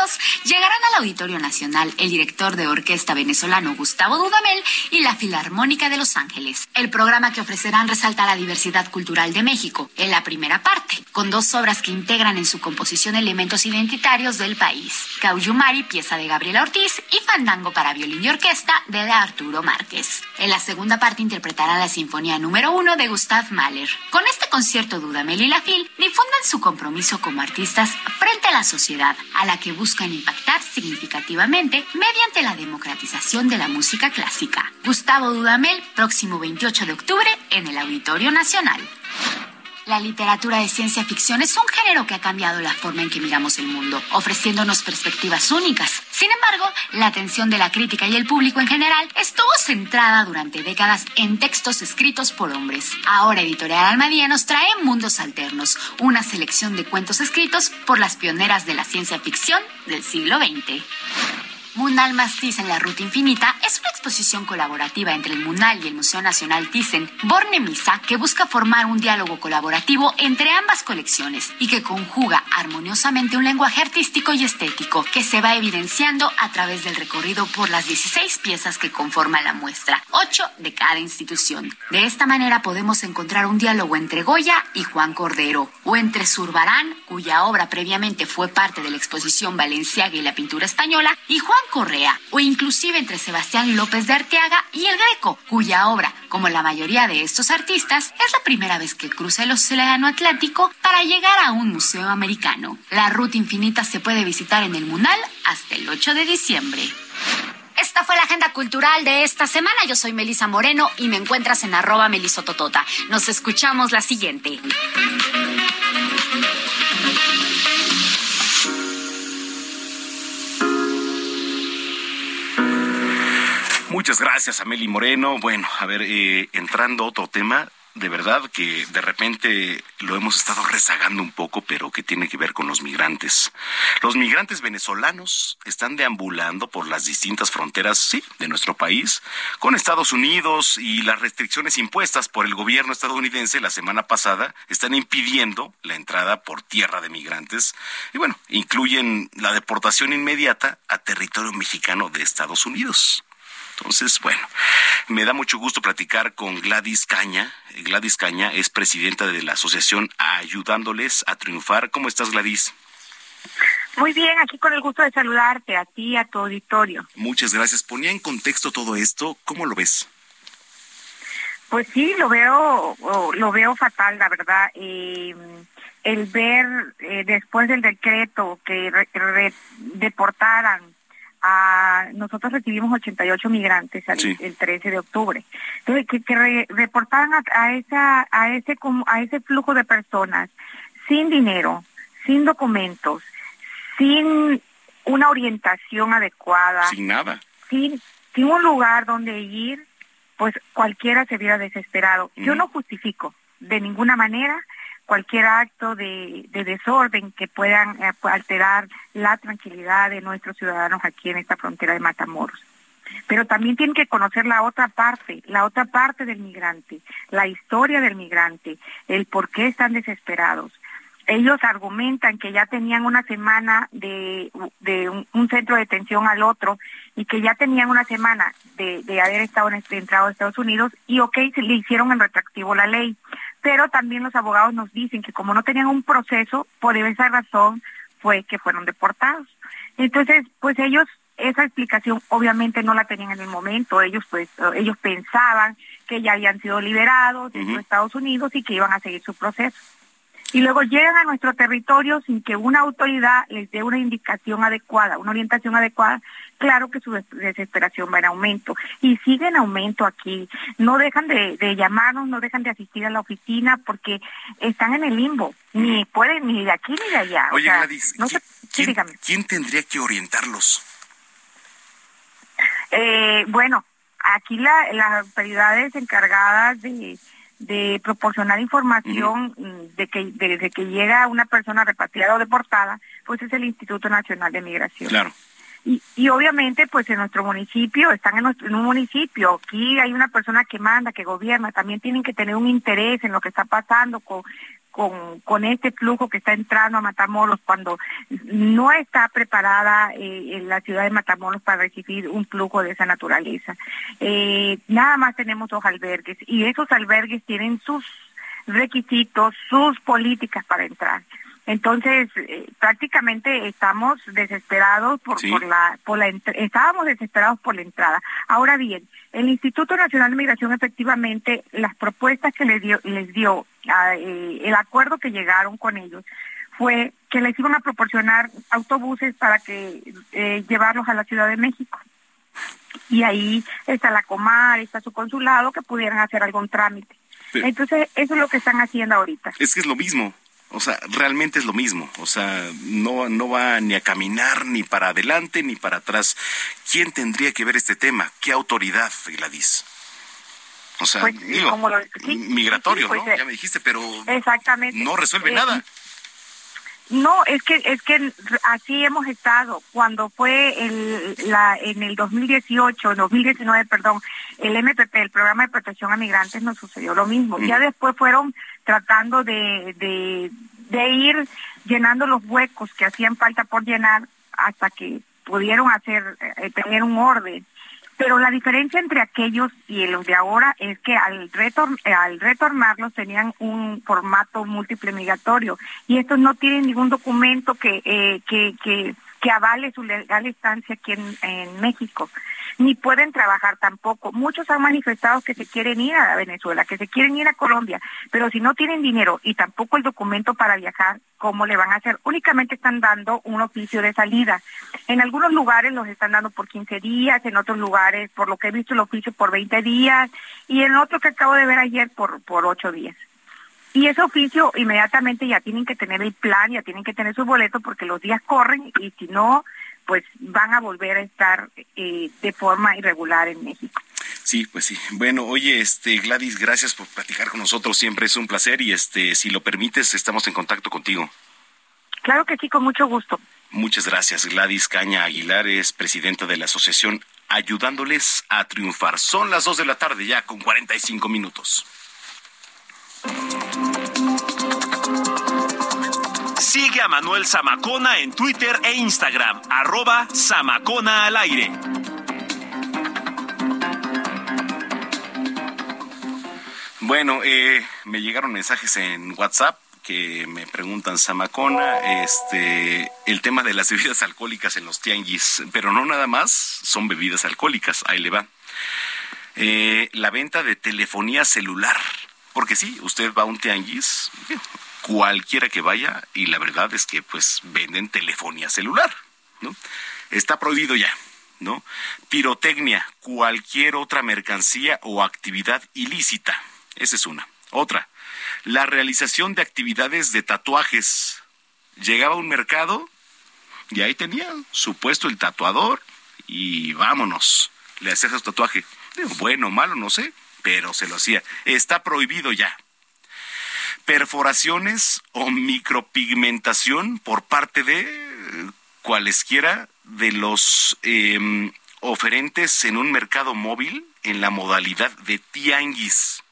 llegarán al Auditorio Nacional el director de orquesta venezolano Gustavo Dudamel y la Filarmónica de Los Ángeles. El programa que ofrecerán resalta la diversidad cultural de México, en la primera parte, con dos obras que integran en su composición elementos identitarios del país. Cauyumari, pieza de Gabriela Ortiz, y Fandango para violín y orquesta de Arturo Márquez. En la segunda parte interpretará la Sinfonía número uno de Gustav Mahler. Con este concierto Dudamel y la FIL difunden su compromiso como artistas frente a la sociedad, a la que buscan impactar significativamente mediante la democratización de la música clásica. Gustavo Dudamel, próximo 28 de octubre en el Auditorio Nacional. La literatura de ciencia ficción es un género que ha cambiado la forma en que miramos el mundo, ofreciéndonos perspectivas únicas. Sin embargo, la atención de la crítica y el público en general estuvo centrada durante décadas en textos escritos por hombres. Ahora Editorial Almadía nos trae Mundos Alternos, una selección de cuentos escritos por las pioneras de la ciencia ficción del siglo XX. Munal más Thyssen, la ruta infinita, es una exposición colaborativa entre el Munal y el Museo Nacional Thyssen, Borne Misa, que busca formar un diálogo colaborativo entre ambas colecciones y que conjuga armoniosamente un lenguaje artístico y estético que se va evidenciando a través del recorrido por las 16 piezas que conforman la muestra, 8 de cada institución. De esta manera podemos encontrar un diálogo entre Goya y Juan Cordero, o entre Zurbarán, cuya obra previamente fue parte de la exposición Valenciaga y la pintura española, y Juan Correa o inclusive entre Sebastián López de Arteaga y el Greco, cuya obra, como la mayoría de estos artistas, es la primera vez que cruza el Océano Atlántico para llegar a un museo americano. La ruta infinita se puede visitar en el Munal hasta el 8 de diciembre. Esta fue la agenda cultural de esta semana. Yo soy Melisa Moreno y me encuentras en arroba melisototota. Nos escuchamos la siguiente. Muchas gracias, Ameli Moreno. Bueno, a ver, eh, entrando a otro tema, de verdad que de repente lo hemos estado rezagando un poco, pero que tiene que ver con los migrantes. Los migrantes venezolanos están deambulando por las distintas fronteras, sí, de nuestro país, con Estados Unidos y las restricciones impuestas por el gobierno estadounidense la semana pasada están impidiendo la entrada por tierra de migrantes y bueno, incluyen la deportación inmediata a territorio mexicano de Estados Unidos. Entonces, bueno, me da mucho gusto platicar con Gladys Caña. Gladys Caña es presidenta de la asociación Ayudándoles a Triunfar. ¿Cómo estás, Gladys? Muy bien, aquí con el gusto de saludarte a ti y a tu auditorio. Muchas gracias. Ponía en contexto todo esto. ¿Cómo lo ves? Pues sí, lo veo, lo veo fatal, la verdad. Eh, el ver eh, después del decreto que deportaran nosotros recibimos 88 migrantes el 13 de octubre. Entonces, que, reportaran a, esa, a, ese, a ese flujo de personas sin dinero, sin documentos, sin una orientación adecuada. Sin nada. Sin, sin un lugar donde ir, pues cualquiera se viera desesperado. Yo no justifico de ninguna manera cualquier acto de, desorden que puedan eh, alterar la tranquilidad de nuestros ciudadanos aquí en esta frontera de Matamoros. Pero también tienen que conocer la otra parte, la otra parte del migrante, la historia del migrante, el por qué están desesperados. Ellos argumentan que ya tenían una semana de, un, centro de detención al otro y que ya tenían una semana de, haber estado en, entrado a Estados Unidos y ok, le hicieron en retractivo la ley pero también los abogados nos dicen que como no tenían un proceso, por esa razón fue que fueron deportados. Entonces, pues ellos esa explicación obviamente no la tenían en el momento, ellos pues ellos pensaban que ya habían sido liberados de Estados Unidos y que iban a seguir su proceso y luego llegan a nuestro territorio sin que una autoridad les dé una indicación adecuada, una orientación adecuada, claro que su desesperación va en aumento y sigue en aumento aquí. No dejan de, llamarnos, no dejan de asistir a la oficina porque están en el limbo, ni pueden ni de aquí ni de allá. Oye, Gladys, ¿quién, tendría que orientarlos? Eh, bueno, aquí las autoridades encargadas de de proporcionar información mm, de que desde que llega una persona repatriada o deportada, pues es el Instituto Nacional de Migración. Claro. Y, y obviamente, pues en nuestro municipio, están en, nuestro, en un municipio, aquí hay una persona que manda, que gobierna, también tienen que tener un interés en lo que está pasando con, con, este flujo que está entrando a Matamoros cuando no está preparada eh, la ciudad de Matamoros para recibir un flujo de esa naturaleza. Eh, nada más tenemos dos albergues y esos albergues tienen sus requisitos, sus políticas para entrar. Entonces, eh, prácticamente estamos desesperados por, por la, por la, estábamos desesperados por la entrada. Ahora bien, el Instituto Nacional de Migración efectivamente, las propuestas que les dio, les dio ah, eh, el acuerdo que llegaron con ellos fue que les iban a proporcionar autobuses para que eh, llevarlos a la Ciudad de México. Y ahí está la Comar, está su consulado, que pudieran hacer algún trámite. Entonces, eso es lo que están haciendo ahorita. Es que es lo mismo. O sea, realmente es lo mismo. O sea, no, no va ni a caminar ni para adelante ni para atrás. ¿Quién tendría que ver este tema? ¿Qué autoridad, Gladys? O sea, pues, digo, migratorio, pues, ¿no? Eh, ya me dijiste, pero exactamente. no resuelve eh, nada. No, es que es que así hemos estado. Cuando fue el, la, en el 2018, 2019, perdón, el MPP, el Programa de Protección a Migrantes, nos sucedió lo mismo. Ya después fueron tratando de, de, ir llenando los huecos que hacían falta por llenar hasta que pudieron hacer, eh, tener un orden. Pero la diferencia entre aquellos y los de ahora es que al, retor al retornarlos tenían un formato múltiple migratorio y estos no tienen ningún documento que, eh, que, que avale su legal estancia aquí en, México. ni pueden trabajar tampoco. Muchos han manifestado que se quieren ir a Venezuela, que se quieren ir a Colombia, pero si no tienen dinero y tampoco el documento para viajar, ¿cómo le van a hacer? Únicamente están dando un oficio de salida. En algunos lugares los están dando por 15 días, en otros lugares, por lo que he visto, el oficio por 20 días y en otro que acabo de ver ayer por, por 8 días. Y ese oficio inmediatamente ya tienen que tener el plan, ya tienen que tener su boleto porque los días corren y si no, pues van a volver a estar eh, de forma irregular en México. Sí, pues sí. Bueno, oye, este Gladys, gracias por platicar con nosotros. Siempre es un placer y este, si lo permites, estamos en contacto contigo. Claro que sí, con mucho gusto. Muchas gracias. Gladys Caña Aguilar es presidenta de la asociación Ayudándoles a Triunfar. Son las dos de la tarde ya con 45 minutos. Sigue a Manuel Zamacona en Twitter e Instagram, arroba Zamacona al aire. Bueno, eh, me llegaron mensajes en WhatsApp que me preguntan, Zamacona, este, el tema de las bebidas alcohólicas en los tianguis, pero no nada más son bebidas alcohólicas, ahí le va. Eh, la venta de telefonía celular, porque sí, usted va a un tianguis, cualquiera que vaya, y la verdad es que pues venden telefonía celular, ¿no? Está prohibido ya, ¿no? Pirotecnia, cualquier otra mercancía o actividad ilícita. Esa es una. Otra, la realización de actividades de tatuajes. Llegaba a un mercado y ahí tenía su puesto el tatuador y vámonos. Le hacía su tatuaje. Bueno, malo, no sé, pero se lo hacía. Está prohibido ya. Perforaciones o micropigmentación por parte de cualesquiera de los em, oferentes en un mercado móvil en la modalidad de tianguis.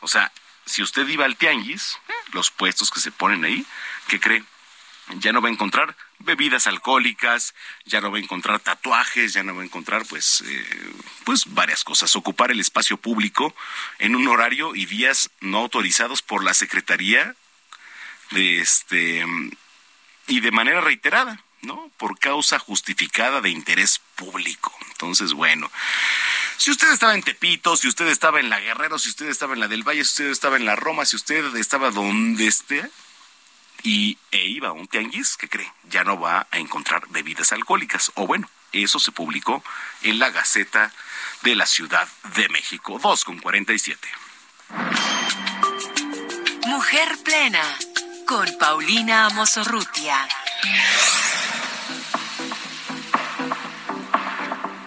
O sea, si usted iba al tianguis, los puestos que se ponen ahí, ¿qué cree? Ya no va a encontrar bebidas alcohólicas, ya no va a encontrar tatuajes, ya no va a encontrar pues, eh, pues varias cosas. Ocupar el espacio público en un horario y días no autorizados por la Secretaría de este y de manera reiterada, ¿no? Por causa justificada de interés público. Entonces, bueno, si usted estaba en Tepito, si usted estaba en la Guerrero, si usted estaba en la del Valle, si usted estaba en la Roma, si usted estaba donde esté y e iba a un tianguis, ¿qué cree? Ya no va a encontrar bebidas alcohólicas. O bueno, eso se publicó en la Gaceta de la Ciudad de México. 2 con 47. Mujer plena con Paulina Amosorrutia.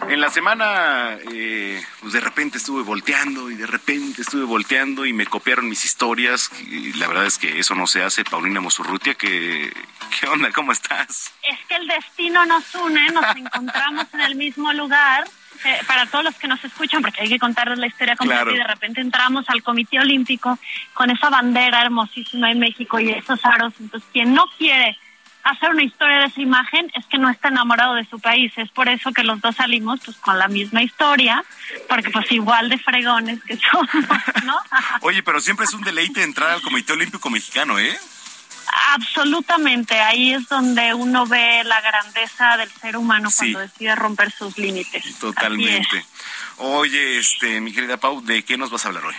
En la semana, eh, pues de repente estuve volteando y de repente estuve volteando y me copiaron mis historias. Y la verdad es que eso no se hace. Paulina Mosurrutia, ¿qué, ¿qué onda? ¿Cómo estás? Es que el destino nos une, nos encontramos en el mismo lugar. Eh, para todos los que nos escuchan, porque hay que contarles la historia completa Claro. y de repente entramos al Comité Olímpico con esa bandera hermosísima en México y esos aros. Entonces, quien no quiere hacer una historia de esa imagen es que no está enamorado de su país. Es por eso que los dos salimos pues con la misma historia, porque pues igual de fregones que somos, ¿no? Oye, pero siempre es un deleite entrar al Comité Olímpico Mexicano, ¿eh? Absolutamente, ahí es donde uno ve la grandeza del ser humano Sí. cuando decide romper sus límites. Totalmente. Oye, este, mi querida Pau, ¿de qué nos vas a hablar hoy?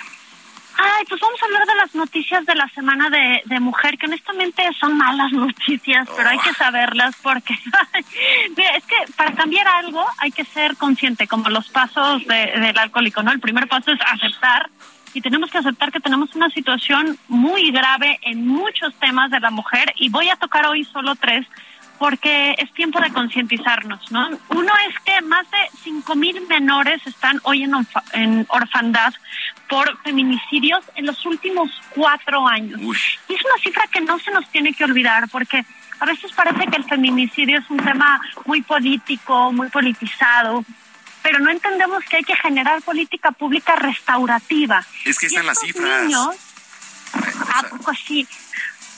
Ay, pues vamos a hablar de las noticias de la semana de, de mujer, que honestamente son malas noticias, pero hay que saberlas porque mira, es que para cambiar algo hay que ser consciente, como los pasos de- del alcohólico, ¿no? El primer paso es aceptar y tenemos que aceptar que tenemos una situación muy grave en muchos temas de la mujer y voy a tocar hoy solo tres porque es tiempo de concientizarnos, ¿no? Uno es que más de 5 mil menores están hoy en, en orfandad por feminicidios en los últimos cuatro años. Y es una cifra que no se nos tiene que olvidar porque a veces parece que el feminicidio es un tema muy político, muy politizado, pero no entendemos que hay que generar política pública restaurativa. Es que están las cifras. niños, ¿A poco sí?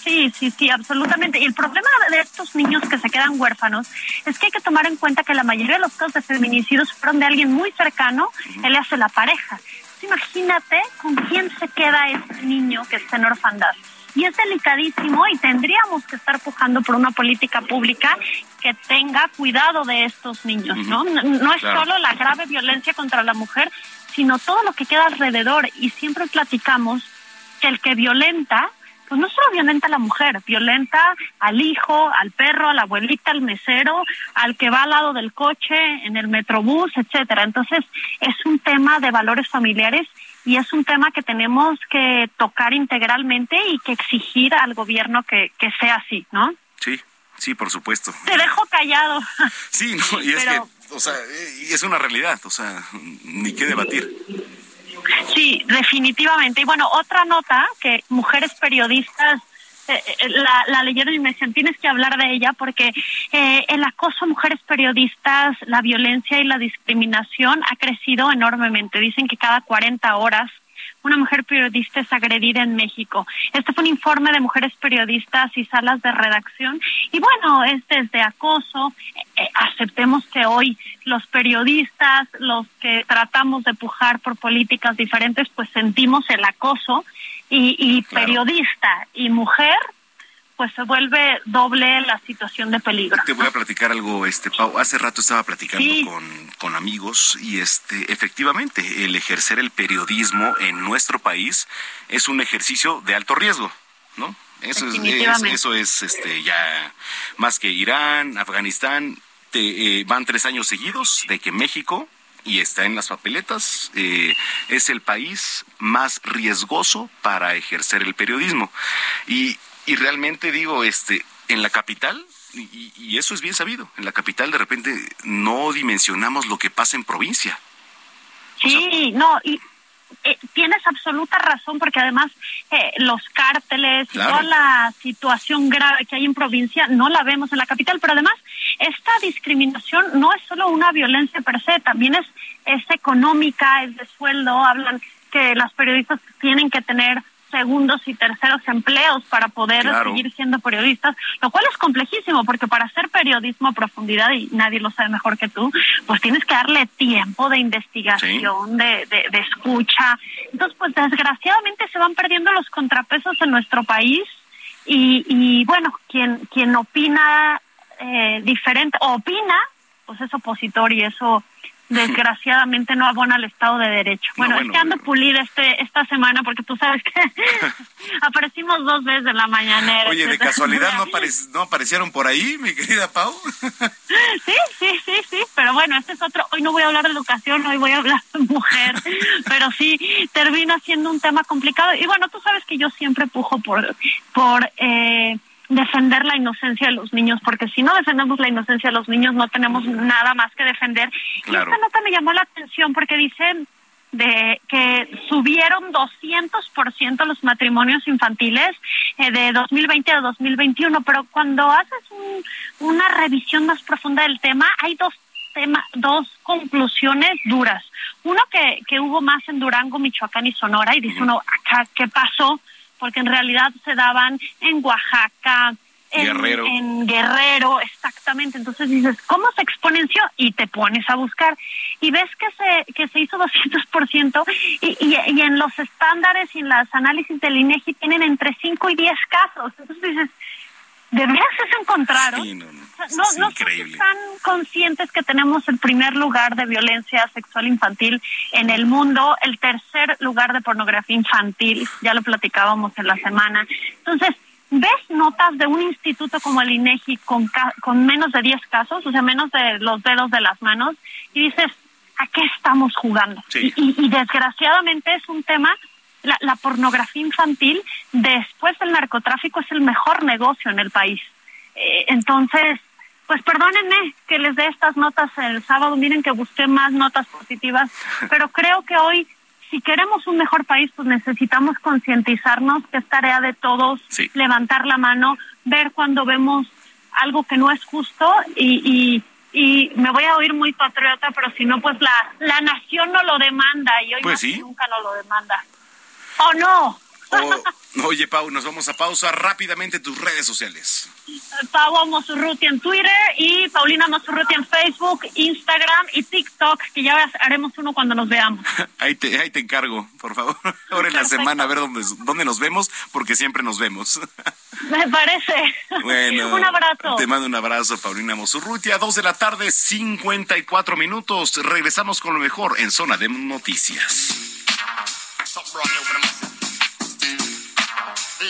Sí, sí, sí, absolutamente. Y el problema de estos niños que se quedan huérfanos es que hay que tomar en cuenta que la mayoría de los casos de feminicidios fueron de alguien muy cercano, él hace la pareja. Imagínate con quién se queda este niño que está en orfandad. y es delicadísimo y tendríamos que estar pujando por una política pública que tenga cuidado de estos niños, ¿no? No, no es Claro. solo la grave violencia contra la mujer, sino todo lo que queda alrededor y siempre platicamos que el que violenta pues no solo violenta a la mujer, violenta al hijo, al perro, a la abuelita, al mesero, al que va al lado del coche, en el metrobús, etcétera. Entonces, es un tema de valores familiares y es un tema que tenemos que tocar integralmente y que exigir al gobierno que, que sea así, ¿no? Sí, sí, por supuesto. Te dejo callado. Sí, no, y es Pero- que, o sea, eh, y es una realidad, o sea, ni qué debatir. Sí, definitivamente. Y bueno, otra nota que mujeres periodistas eh, eh, la, la leyeron y me decían, tienes que hablar de ella porque eh, el acoso a mujeres periodistas, la violencia y la discriminación ha crecido enormemente. Dicen que cada 40 horas una mujer periodista es agredida en México. Este fue un informe de mujeres periodistas y salas de redacción. Y bueno, es desde acoso. eh, aceptemos que hoy los periodistas, los que tratamos de pujar por políticas diferentes, pues sentimos el acoso. Y, y periodista y mujer, pues se vuelve doble la situación de peligro. Te voy a platicar algo, este Pau. Hace rato estaba platicando Sí. con, con amigos y este, efectivamente, el ejercer el periodismo en nuestro país es un ejercicio de alto riesgo, ¿no? Eso es, es- eso es este ya más que Irán, Afganistán, te, eh, van tres años seguidos de que México y está en las papeletas, eh, es el país más riesgoso para ejercer el periodismo. Y, y realmente digo, este, en la capital, y, y eso es bien sabido, en la capital de repente no dimensionamos lo que pasa en provincia. Sí, no, y eh, tienes absoluta razón porque además eh, los cárteles y Claro. toda la situación grave que hay en provincia no la vemos en la capital, pero además esta discriminación no es solo una violencia per se, también es, es económica, es de sueldo, hablan que las periodistas tienen que tener segundos y terceros empleos para poder Claro. seguir siendo periodistas, lo cual es complejísimo porque para hacer periodismo a profundidad, y nadie lo sabe mejor que tú, pues tienes que darle tiempo de investigación, de, de, de escucha. Entonces, pues desgraciadamente se van perdiendo los contrapesos en nuestro país y, y bueno, quien, quien opina eh, diferente, opina, pues es opositor y eso desgraciadamente no abona al Estado de Derecho. Bueno, bueno, es que ando pulida este, esta semana porque tú sabes que aparecimos dos veces en la mañanera. Oye, de casualidad no, aparec- no aparecieron por ahí, mi querida Pau. Sí, sí, sí, sí, pero bueno, este es otro, hoy no voy a hablar de educación, hoy voy a hablar de mujer, pero sí, termina siendo un tema complicado. Y bueno, tú sabes que yo siempre pujo por, por eh, defender la inocencia de los niños, porque si no defendemos la inocencia de los niños no tenemos nada más que defender. Claro. Y esta nota me llamó la atención porque dicen de que subieron 200% los matrimonios infantiles eh, de 2020 a 2021, pero cuando haces un- una revisión más profunda del tema, hay dos tema, dos conclusiones duras. Uno que, que hubo más en Durango, Michoacán y Sonora, y dice uno, acá, ¿qué pasó? Porque en realidad se daban en Oaxaca, en Guerrero. en Guerrero, exactamente. Entonces dices, ¿cómo se exponenció? Y te pones a buscar. Y ves que se, que se hizo 200% y, y, y en los estándares y en los análisis del INEGI tienen entre 5 y 10 casos. Entonces dices, ¿de veras se encontraron? Sí, no, no, no, es no están conscientes que tenemos el primer lugar de violencia sexual infantil en el mundo, el tercer lugar de pornografía infantil, ya lo platicábamos en la semana. Entonces, ves notas de un instituto como el INEGI con, ca- con menos de 10 casos, o sea, menos de los dedos de las manos, y dices, ¿a qué estamos jugando? Sí. Y, y- y desgraciadamente es un tema, la, la pornografía infantil después del narcotráfico es el mejor negocio en el país. Eh, entonces, pues perdónenme que les dé estas notas el sábado, miren que busqué más notas positivas, pero creo que hoy, si queremos un mejor país, pues necesitamos concientizarnos que es tarea de todos, levantar la mano, ver cuando vemos algo que no es justo y, y, y me voy a oír muy patriota, pero si no, pues la, la nación no lo demanda y hoy Pues sí. nunca no lo demanda. ¿O no? oye, Pau, nos vamos a pausa rápidamente tus redes sociales. Pau Mosurruti en Twitter y Paulina Mosurruti en Facebook, Instagram y TikTok, que ya haremos uno cuando nos veamos. ahí, te, ahí te encargo, por favor. Ahora en la semana a ver dónde, dónde nos vemos, porque siempre nos vemos. Me parece. Bueno. un abrazo. Te mando un abrazo, Paulina Mosurruti. A dos de la tarde, 54 minutos. Regresamos con lo mejor en Zona de Noticias.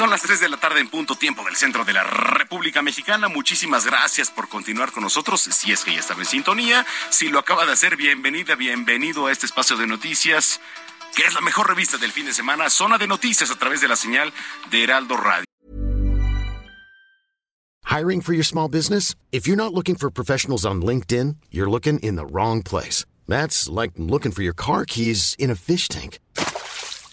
Son las 3 de la tarde en punto tiempo del centro de la República Mexicana. Muchísimas gracias por continuar con nosotros. Si es que ya estaba en sintonía, si lo acaba de hacer, bienvenida, bienvenido a este espacio de noticias, que es la mejor revista del fin de semana, Zona de Noticias a través de la señal de Heraldo Radio. Hiring for your small business? If you're not looking for professionals on LinkedIn, you're looking in the wrong place. That's like looking for your car keys in a fish tank.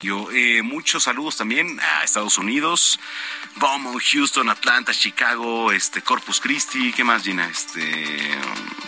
Yo, eh, muchos saludos también a Estados Unidos, Beaumont, Houston, Atlanta, Chicago, este Corpus Christi, ¿qué más, Gina? Este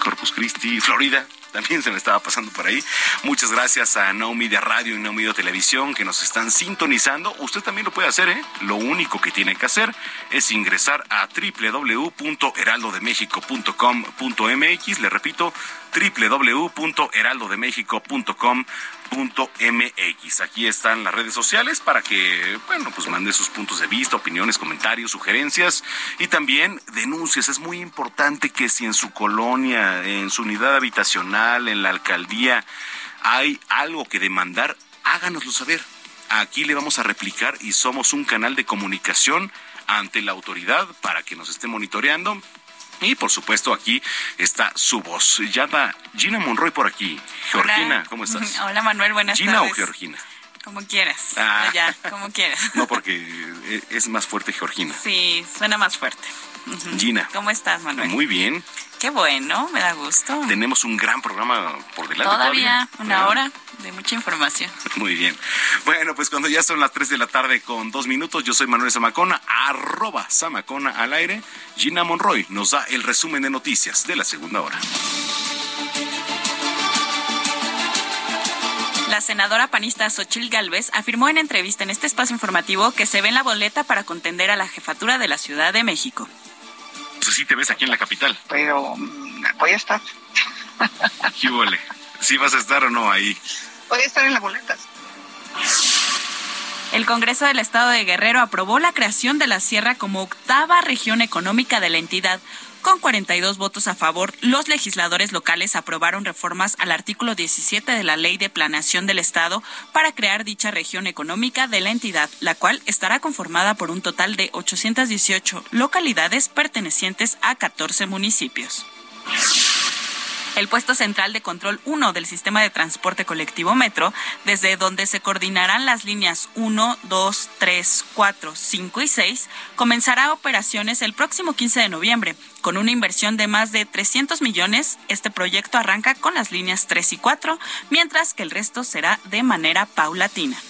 Corpus Christi, Florida, también se me estaba pasando por ahí. Muchas gracias a Naomi de Radio y Naomi de Televisión que nos están sintonizando. Usted también lo puede hacer, ¿eh? Lo único que tiene que hacer es ingresar a www.heraldodemexico.com.mx. Le repito, www.heraldodemexico.com.mx. Aquí están las redes sociales para que, bueno, pues mande sus puntos de vista, opiniones, comentarios, sugerencias y también denuncias. Es muy importante que si en su colonia, en su unidad habitacional, en la alcaldía, hay algo que demandar, háganoslo saber. Aquí le vamos a replicar y somos un canal de comunicación ante la autoridad para que nos esté monitoreando y por supuesto aquí está su voz. Ya da Gina Monroy por aquí. Georgina, ¿cómo estás? Hola Manuel, buenas Gina tardes. o Georgina? Como quieras. Ah. Ya, como quieras. No, porque e- es más fuerte Georgina. Sí, suena más fuerte. Gina. ¿Cómo estás, Manuel? Muy bien. Qué bueno, me da gusto. Tenemos un gran programa por delante. Todavía una Ah, hora de mucha información. Muy bien. Bueno, pues cuando ya son las 3 de la tarde con dos minutos, yo soy Manuel Zamacona, arroba Zamacona al aire. Gina Monroy nos da el resumen de noticias de la segunda hora. La senadora panista Xochil Gálvez afirmó en entrevista en este espacio informativo que se ve en la boleta para contender a la jefatura de la Ciudad de México. Pues sí te ves aquí en la capital. Pero mm, voy a estar, ¿Qué huele? ¿Sí vas a estar o no ahí? voy a estar en las boletas. El Congreso del Estado de Guerrero aprobó la creación de la Sierra como octava región económica de la entidad. Con 42 votos a favor, los legisladores locales aprobaron reformas al artículo 17 de la Ley de Planeación del Estado para crear dicha región económica de la entidad, la cual estará conformada por un total de 818 localidades pertenecientes a 14 municipios. El puesto central de control 1 del sistema de transporte colectivo Metro, desde donde se coordinarán las líneas 1, 2, 3, 4, 5 y 6, comenzará operaciones el próximo 15 de noviembre. Con una inversión de más de 300 millones, este proyecto arranca con las líneas 3 y 4, mientras que el resto será de manera paulatina.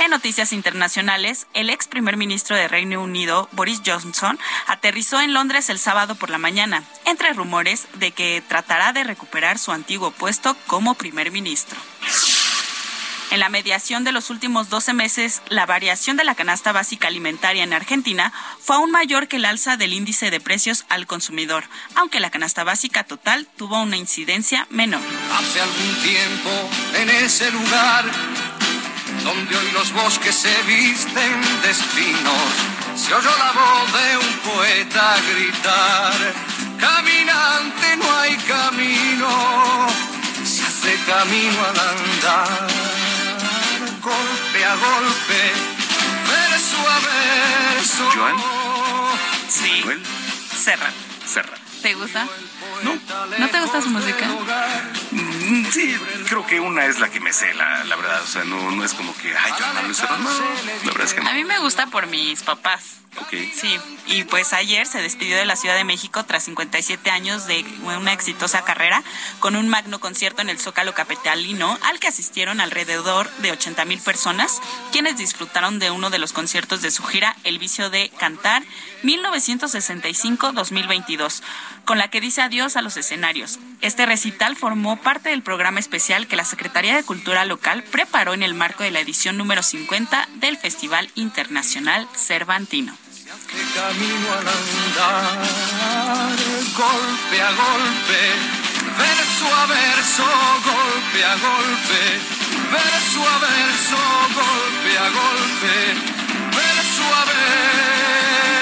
En noticias internacionales, el ex primer ministro de Reino Unido, Boris Johnson, aterrizó en Londres el sábado por la mañana, entre rumores de que tratará de recuperar su antiguo puesto como primer ministro. En la mediación de los últimos 12 meses, la variación de la canasta básica alimentaria en Argentina fue aún mayor que el alza del índice de precios al consumidor, aunque la canasta básica total tuvo una incidencia menor. Hace algún tiempo, en ese lugar, donde hoy los bosques se visten de espinos, se oyó la voz de un poeta gritar, caminante no hay camino, se hace camino al andar golpe a golpe, verso a verso. ¿Joan? Sí. ¿Manuel? Serra. Serra. ¿Te gusta? No. ¿No te gusta su música? Sí, creo que una es la que me sé, la, verdad. O sea, no, no es como que, ay, yo Serra. No, la verdad es que no. A mí me gusta por mis papás. Sí, y pues ayer se despidió de la Ciudad de México tras 57 años de una exitosa carrera con un magno concierto en el Zócalo Capitalino al que asistieron alrededor de 80 mil personas, quienes disfrutaron de uno de los conciertos de su gira El vicio de cantar 1965-2022, con la que dice adiós a los escenarios. Este recital formó parte del programa especial que la Secretaría de Cultura Local preparó en el marco de la edición número 50 del Festival Internacional Cervantino. Camino al andar, golpe a golpe, verso a verso, golpe a golpe, verso a verso, golpe a golpe, verso a.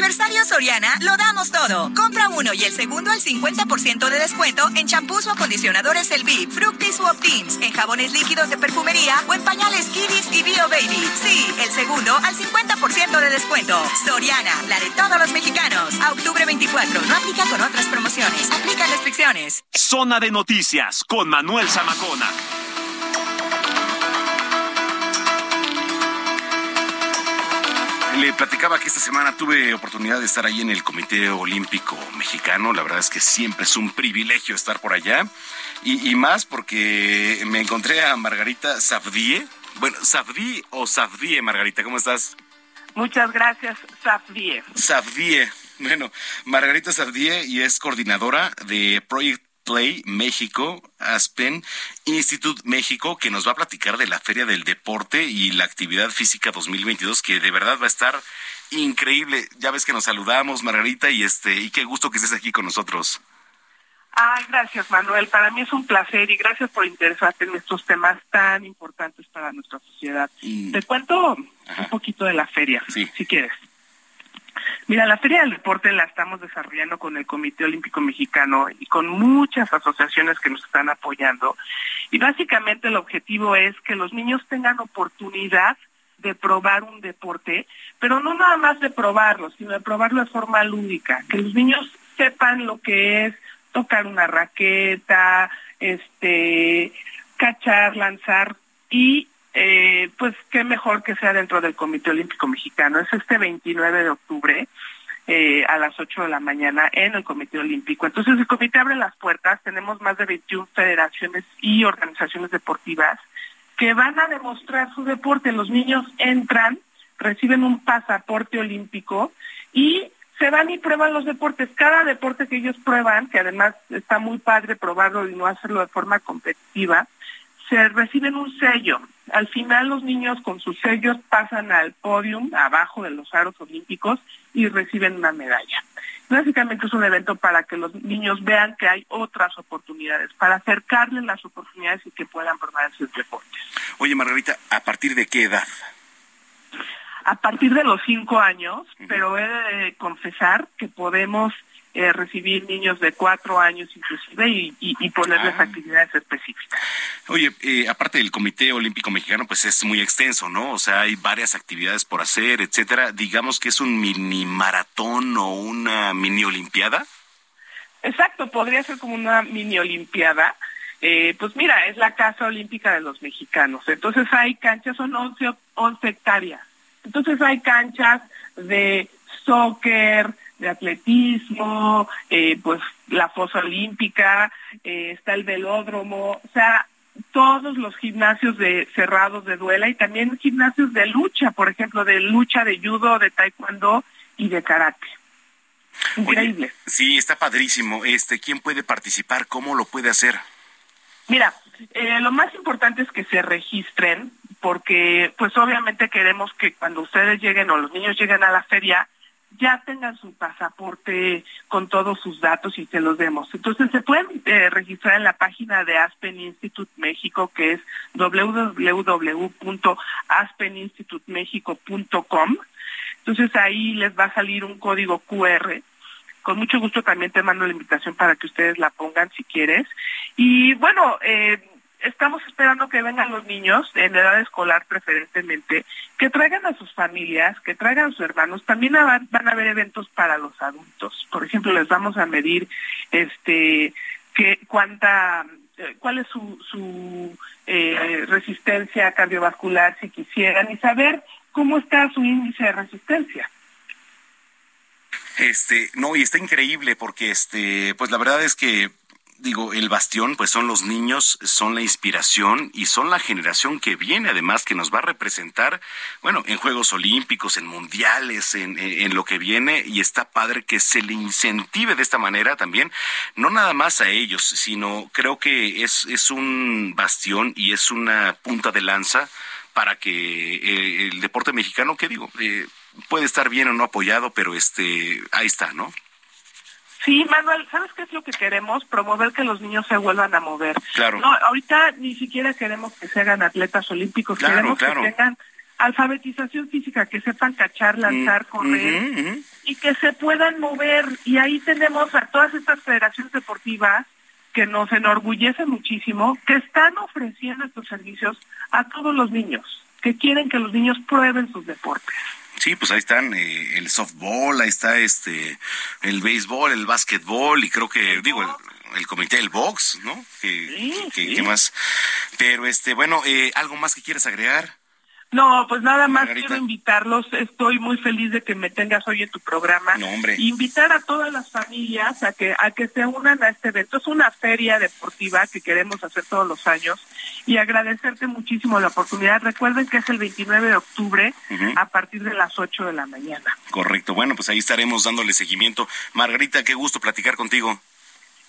aniversario Soriana lo damos todo. Compra uno y el segundo al 50% de descuento en champús o acondicionadores El Fructis u Optims, en jabones líquidos de perfumería o en pañales Kiddies y Bio Baby. Sí, el segundo al 50% de descuento. Soriana, la de todos los mexicanos. A octubre 24. No aplica con otras promociones. Aplica restricciones. Zona de noticias con Manuel Zamacona. Le platicaba que esta semana tuve oportunidad de estar ahí en el Comité Olímpico Mexicano. La verdad es que siempre es un privilegio estar por allá. Y, y más porque me encontré a Margarita Safdie. Bueno, Safdie o Safdie, Margarita, ¿cómo estás? Muchas gracias, Safdie. Safdie. Bueno, Margarita Safdie y es coordinadora de Project Play México, Aspen Institute México, que nos va a platicar de la Feria del Deporte y la Actividad Física 2022, que de verdad va a estar increíble. Ya ves que nos saludamos, Margarita, y este, y qué gusto que estés aquí con nosotros. Ay, gracias, Manuel. Para mí es un placer y gracias por interesarte en estos temas tan importantes para nuestra sociedad. Te cuento un poquito de la feria, si quieres. Mira, la Feria del Deporte la estamos desarrollando con el Comité Olímpico Mexicano y con muchas asociaciones que nos están apoyando. Y básicamente el objetivo es que los niños tengan oportunidad de probar un deporte, pero no nada más de probarlo, sino de probarlo de forma lúdica, que los niños sepan lo que es tocar una raqueta, este, cachar, lanzar y eh, pues qué mejor que sea dentro del Comité Olímpico Mexicano. Es este 29 de octubre eh, a las 8 de la mañana en el Comité Olímpico. Entonces el comité abre las puertas, tenemos más de 21 federaciones y organizaciones deportivas que van a demostrar su deporte. Los niños entran, reciben un pasaporte olímpico y se van y prueban los deportes. Cada deporte que ellos prueban, que además está muy padre probarlo y no hacerlo de forma competitiva, se reciben un sello. Al final los niños con sus sellos pasan al podium abajo de los aros olímpicos y reciben una medalla. Básicamente es un evento para que los niños vean que hay otras oportunidades, para acercarles las oportunidades y que puedan probar esos deportes. Oye, Margarita, ¿a partir de qué edad? A partir de los cinco años, pero he de confesar que podemos eh, recibir niños de cuatro años inclusive y, y, y ponerles Ah. actividades específicas. Oye, eh, aparte del Comité Olímpico Mexicano, pues es muy extenso, ¿no? O sea, hay varias actividades por hacer, etcétera. Digamos que es un mini maratón o una mini olimpiada. Exacto, podría ser como una mini olimpiada. Eh, pues mira, es la Casa Olímpica de los Mexicanos. Entonces hay canchas, son 11, 11 hectáreas. Entonces hay canchas de soccer, de atletismo, eh, pues la fosa olímpica, eh, está el velódromo, o sea, todos los gimnasios de cerrados de duela y también gimnasios de lucha, por ejemplo, de lucha, de judo, de taekwondo y de karate. Increíble. sí, está padrísimo. Este, ¿quién puede participar? ¿Cómo lo puede hacer? Mira, eh, lo más importante es que se registren, porque pues obviamente queremos que cuando ustedes lleguen o los niños lleguen a la feria, ya tengan su pasaporte con todos sus datos y se los demos. Entonces se pueden eh, registrar en la página de Aspen Institute México, que es www.aspeninstitutemexico.com. Entonces ahí les va a salir un código QR. Con mucho gusto también te mando la invitación para que ustedes la pongan si quieres. Y bueno, eh, estamos esperando que vengan los niños en edad escolar preferentemente, que traigan a sus familias, que traigan a sus hermanos. También van, a haber eventos para los adultos. Por ejemplo, les vamos a medir este que cuánta eh, cuál es su, su eh, resistencia cardiovascular si quisieran y saber cómo está su índice de resistencia. Este, no, y está increíble porque este, pues la verdad es que digo, el bastión, pues son los niños, son la inspiración y son la generación que viene, además, que nos va a representar, bueno, en Juegos Olímpicos, en Mundiales, en, en, lo que viene, y está padre que se le incentive de esta manera también, no nada más a ellos, sino creo que es, es un bastión y es una punta de lanza para que eh, el deporte mexicano, ¿qué digo? Eh, puede estar bien o no apoyado, pero este ahí está, ¿no? Sí, Manuel, ¿sabes qué es lo que queremos? Promover que los niños se vuelvan a mover. Claro. No, ahorita ni siquiera queremos que se hagan atletas olímpicos, queremos que tengan alfabetización física, que sepan cachar, mm, lanzar, correr y que se puedan mover. Y ahí tenemos a todas estas federaciones deportivas que nos enorgullece muchísimo, que están ofreciendo estos servicios a todos los niños, que quieren que los niños prueben sus deportes. Sí, pues ahí están eh, el softball, ahí está este el béisbol, el básquetbol y creo que digo el, comité del box, ¿no? Que, más. Pero este, bueno, eh, algo más que quieres agregar. No, pues nada más quiero invitarlos. Estoy muy feliz de que me tengas hoy en tu programa. No, hombre. Invitar a todas las familias a que a que se unan a este evento. Es una feria deportiva que queremos hacer todos los años y agradecerte muchísimo la oportunidad. Recuerden que es el 29 de octubre a partir de las 8 de la mañana. Correcto. Bueno, pues ahí estaremos dándole seguimiento. Margarita, qué gusto platicar contigo.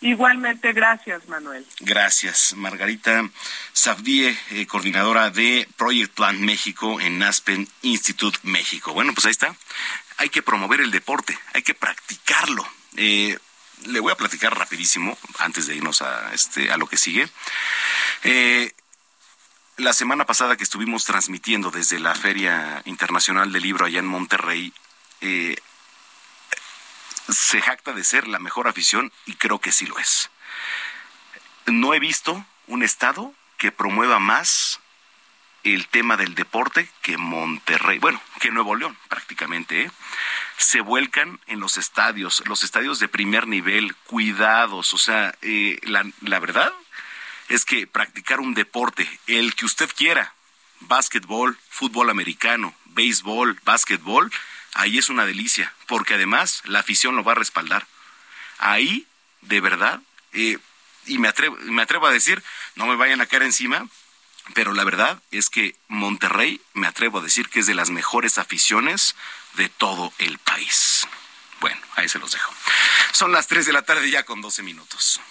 Igualmente, gracias, Manuel. Gracias, Margarita Sabdie, eh, coordinadora de Project Plan México en Aspen Institute México. Bueno, pues ahí está. Hay que promover el deporte, hay que practicarlo. Eh, le voy a platicar rapidísimo antes de irnos a este a lo que sigue. Eh, la semana pasada que estuvimos transmitiendo desde la Feria Internacional del Libro allá en Monterrey, eh, se jacta de ser la mejor afición y creo que sí lo es. No he visto un estado que promueva más el tema del deporte que Monterrey, bueno, que Nuevo León prácticamente, ¿eh? se vuelcan en los estadios, los estadios de primer nivel, cuidados, o sea, eh, la, la verdad es que practicar un deporte, el que usted quiera, básquetbol, fútbol americano, béisbol, básquetbol, ahí es una delicia, porque además la afición lo va a respaldar. Ahí, de verdad, eh, y me atrevo, me atrevo a decir, no me vayan a caer encima, pero la verdad es que Monterrey, me atrevo a decir que es de las mejores aficiones de todo el país. Bueno, ahí se los dejo. Son las 3 de la tarde ya con 12 minutos.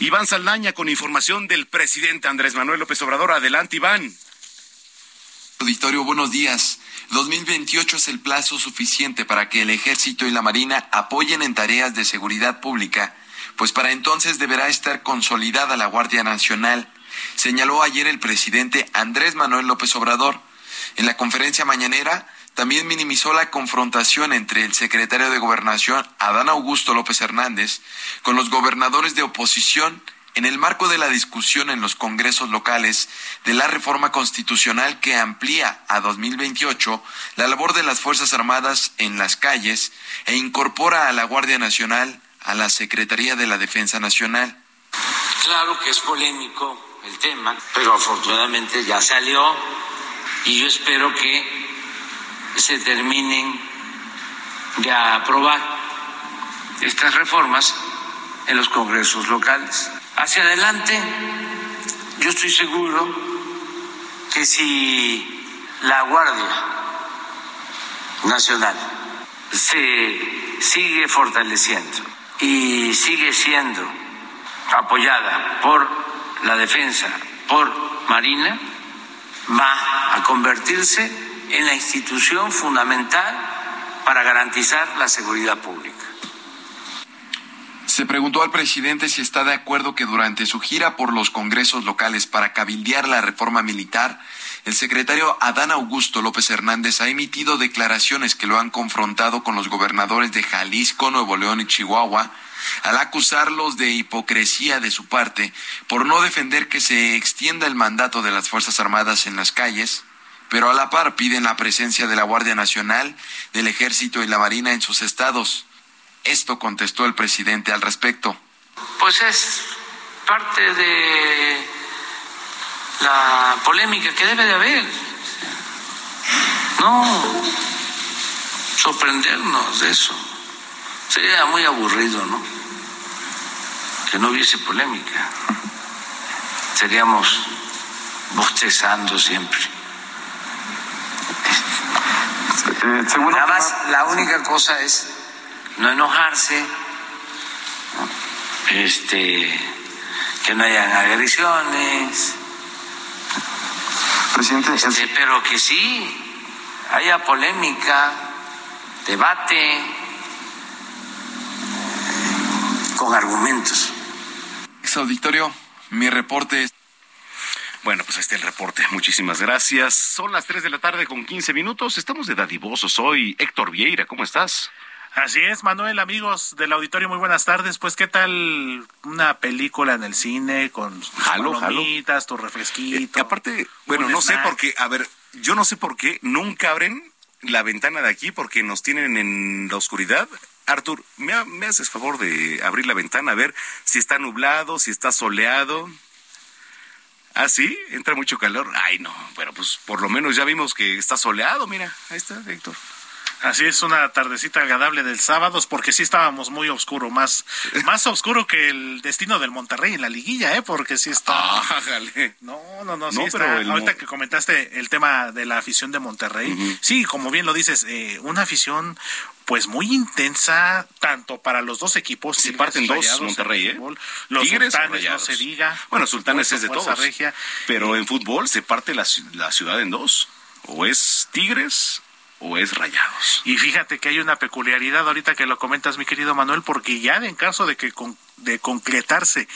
Iván Saldaña con información del presidente Andrés Manuel López Obrador. Adelante, Iván. Auditorio, buenos días. 2028 es el plazo suficiente para que el Ejército y la Marina apoyen en tareas de seguridad pública, pues para entonces deberá estar consolidada la Guardia Nacional, señaló ayer el presidente Andrés Manuel López Obrador. En la conferencia mañanera también minimizó la confrontación entre el secretario de Gobernación, Adán Augusto López Hernández, con los gobernadores de oposición en el marco de la discusión en los congresos locales de la reforma constitucional que amplía a 2028 la labor de las Fuerzas Armadas en las calles e incorpora a la Guardia Nacional a la Secretaría de la Defensa Nacional. Claro que es polémico el tema, pero afortunadamente ya salió y yo espero que se terminen de aprobar estas reformas en los congresos locales. Hacia adelante, yo estoy seguro que si la Guardia Nacional se sigue fortaleciendo y sigue siendo apoyada por la defensa, por Marina, va a convertirse en la institución fundamental para garantizar la seguridad pública. Se preguntó al presidente si está de acuerdo que durante su gira por los congresos locales para cabildear la reforma militar, el secretario Adán Augusto López Hernández ha emitido declaraciones que lo han confrontado con los gobernadores de Jalisco, Nuevo León y Chihuahua, al acusarlos de hipocresía de su parte por no defender que se extienda el mandato de las Fuerzas Armadas en las calles, pero a la par piden la presencia de la Guardia Nacional, del Ejército y la Marina en sus estados. Esto contestó el presidente al respecto. Pues es parte de la polémica que debe de haber. No sorprendernos de eso. Sería muy aburrido, ¿no? Que no hubiese polémica. Seríamos bostezando siempre. Nada más, la única cosa es no enojarse, este, que no hayan agresiones. Presidente, este, pero que sí haya polémica, debate, con argumentos. Ex auditorio, mi reporte es bueno, pues este es el reporte. Muchísimas gracias. Son las 3 de la tarde con 15 minutos. Estamos de dadivosos Soy Héctor Vieira. ¿Cómo estás? Así es, Manuel, amigos del auditorio, muy buenas tardes. Pues, ¿qué tal una película en el cine con tus jalo, palomitas, tu refresquito? Eh, aparte, bueno, no sé por qué, a ver, yo no sé por qué nunca abren la ventana de aquí porque nos tienen en la oscuridad. Artur, ¿me, ¿me haces favor de abrir la ventana a ver si está nublado, si está soleado? ¿Ah, sí? ¿Entra mucho calor? Ay, no, pero pues por lo menos ya vimos que está soleado, mira, ahí está, Héctor. Así es, una tardecita agradable del sábado, porque sí estábamos muy oscuro, más, más oscuro que el destino del Monterrey en la liguilla, ¿eh? Porque sí está. Ah, no, no, no, sí está. Ahorita que comentaste el tema de la afición de Monterrey, sí, como bien lo dices, eh, una afición pues muy intensa, tanto para los dos equipos. Si parten dos Monterrey, ¿eh? Los Tigres sultanes, no se diga. Bueno, sultanes es de todos. Regia. Pero en fútbol se parte la, la ciudad en dos. O es Tigres o es Rayados. Y fíjate que hay una peculiaridad ahorita que lo comentas, mi querido Manuel, porque ya en caso de que de concretarse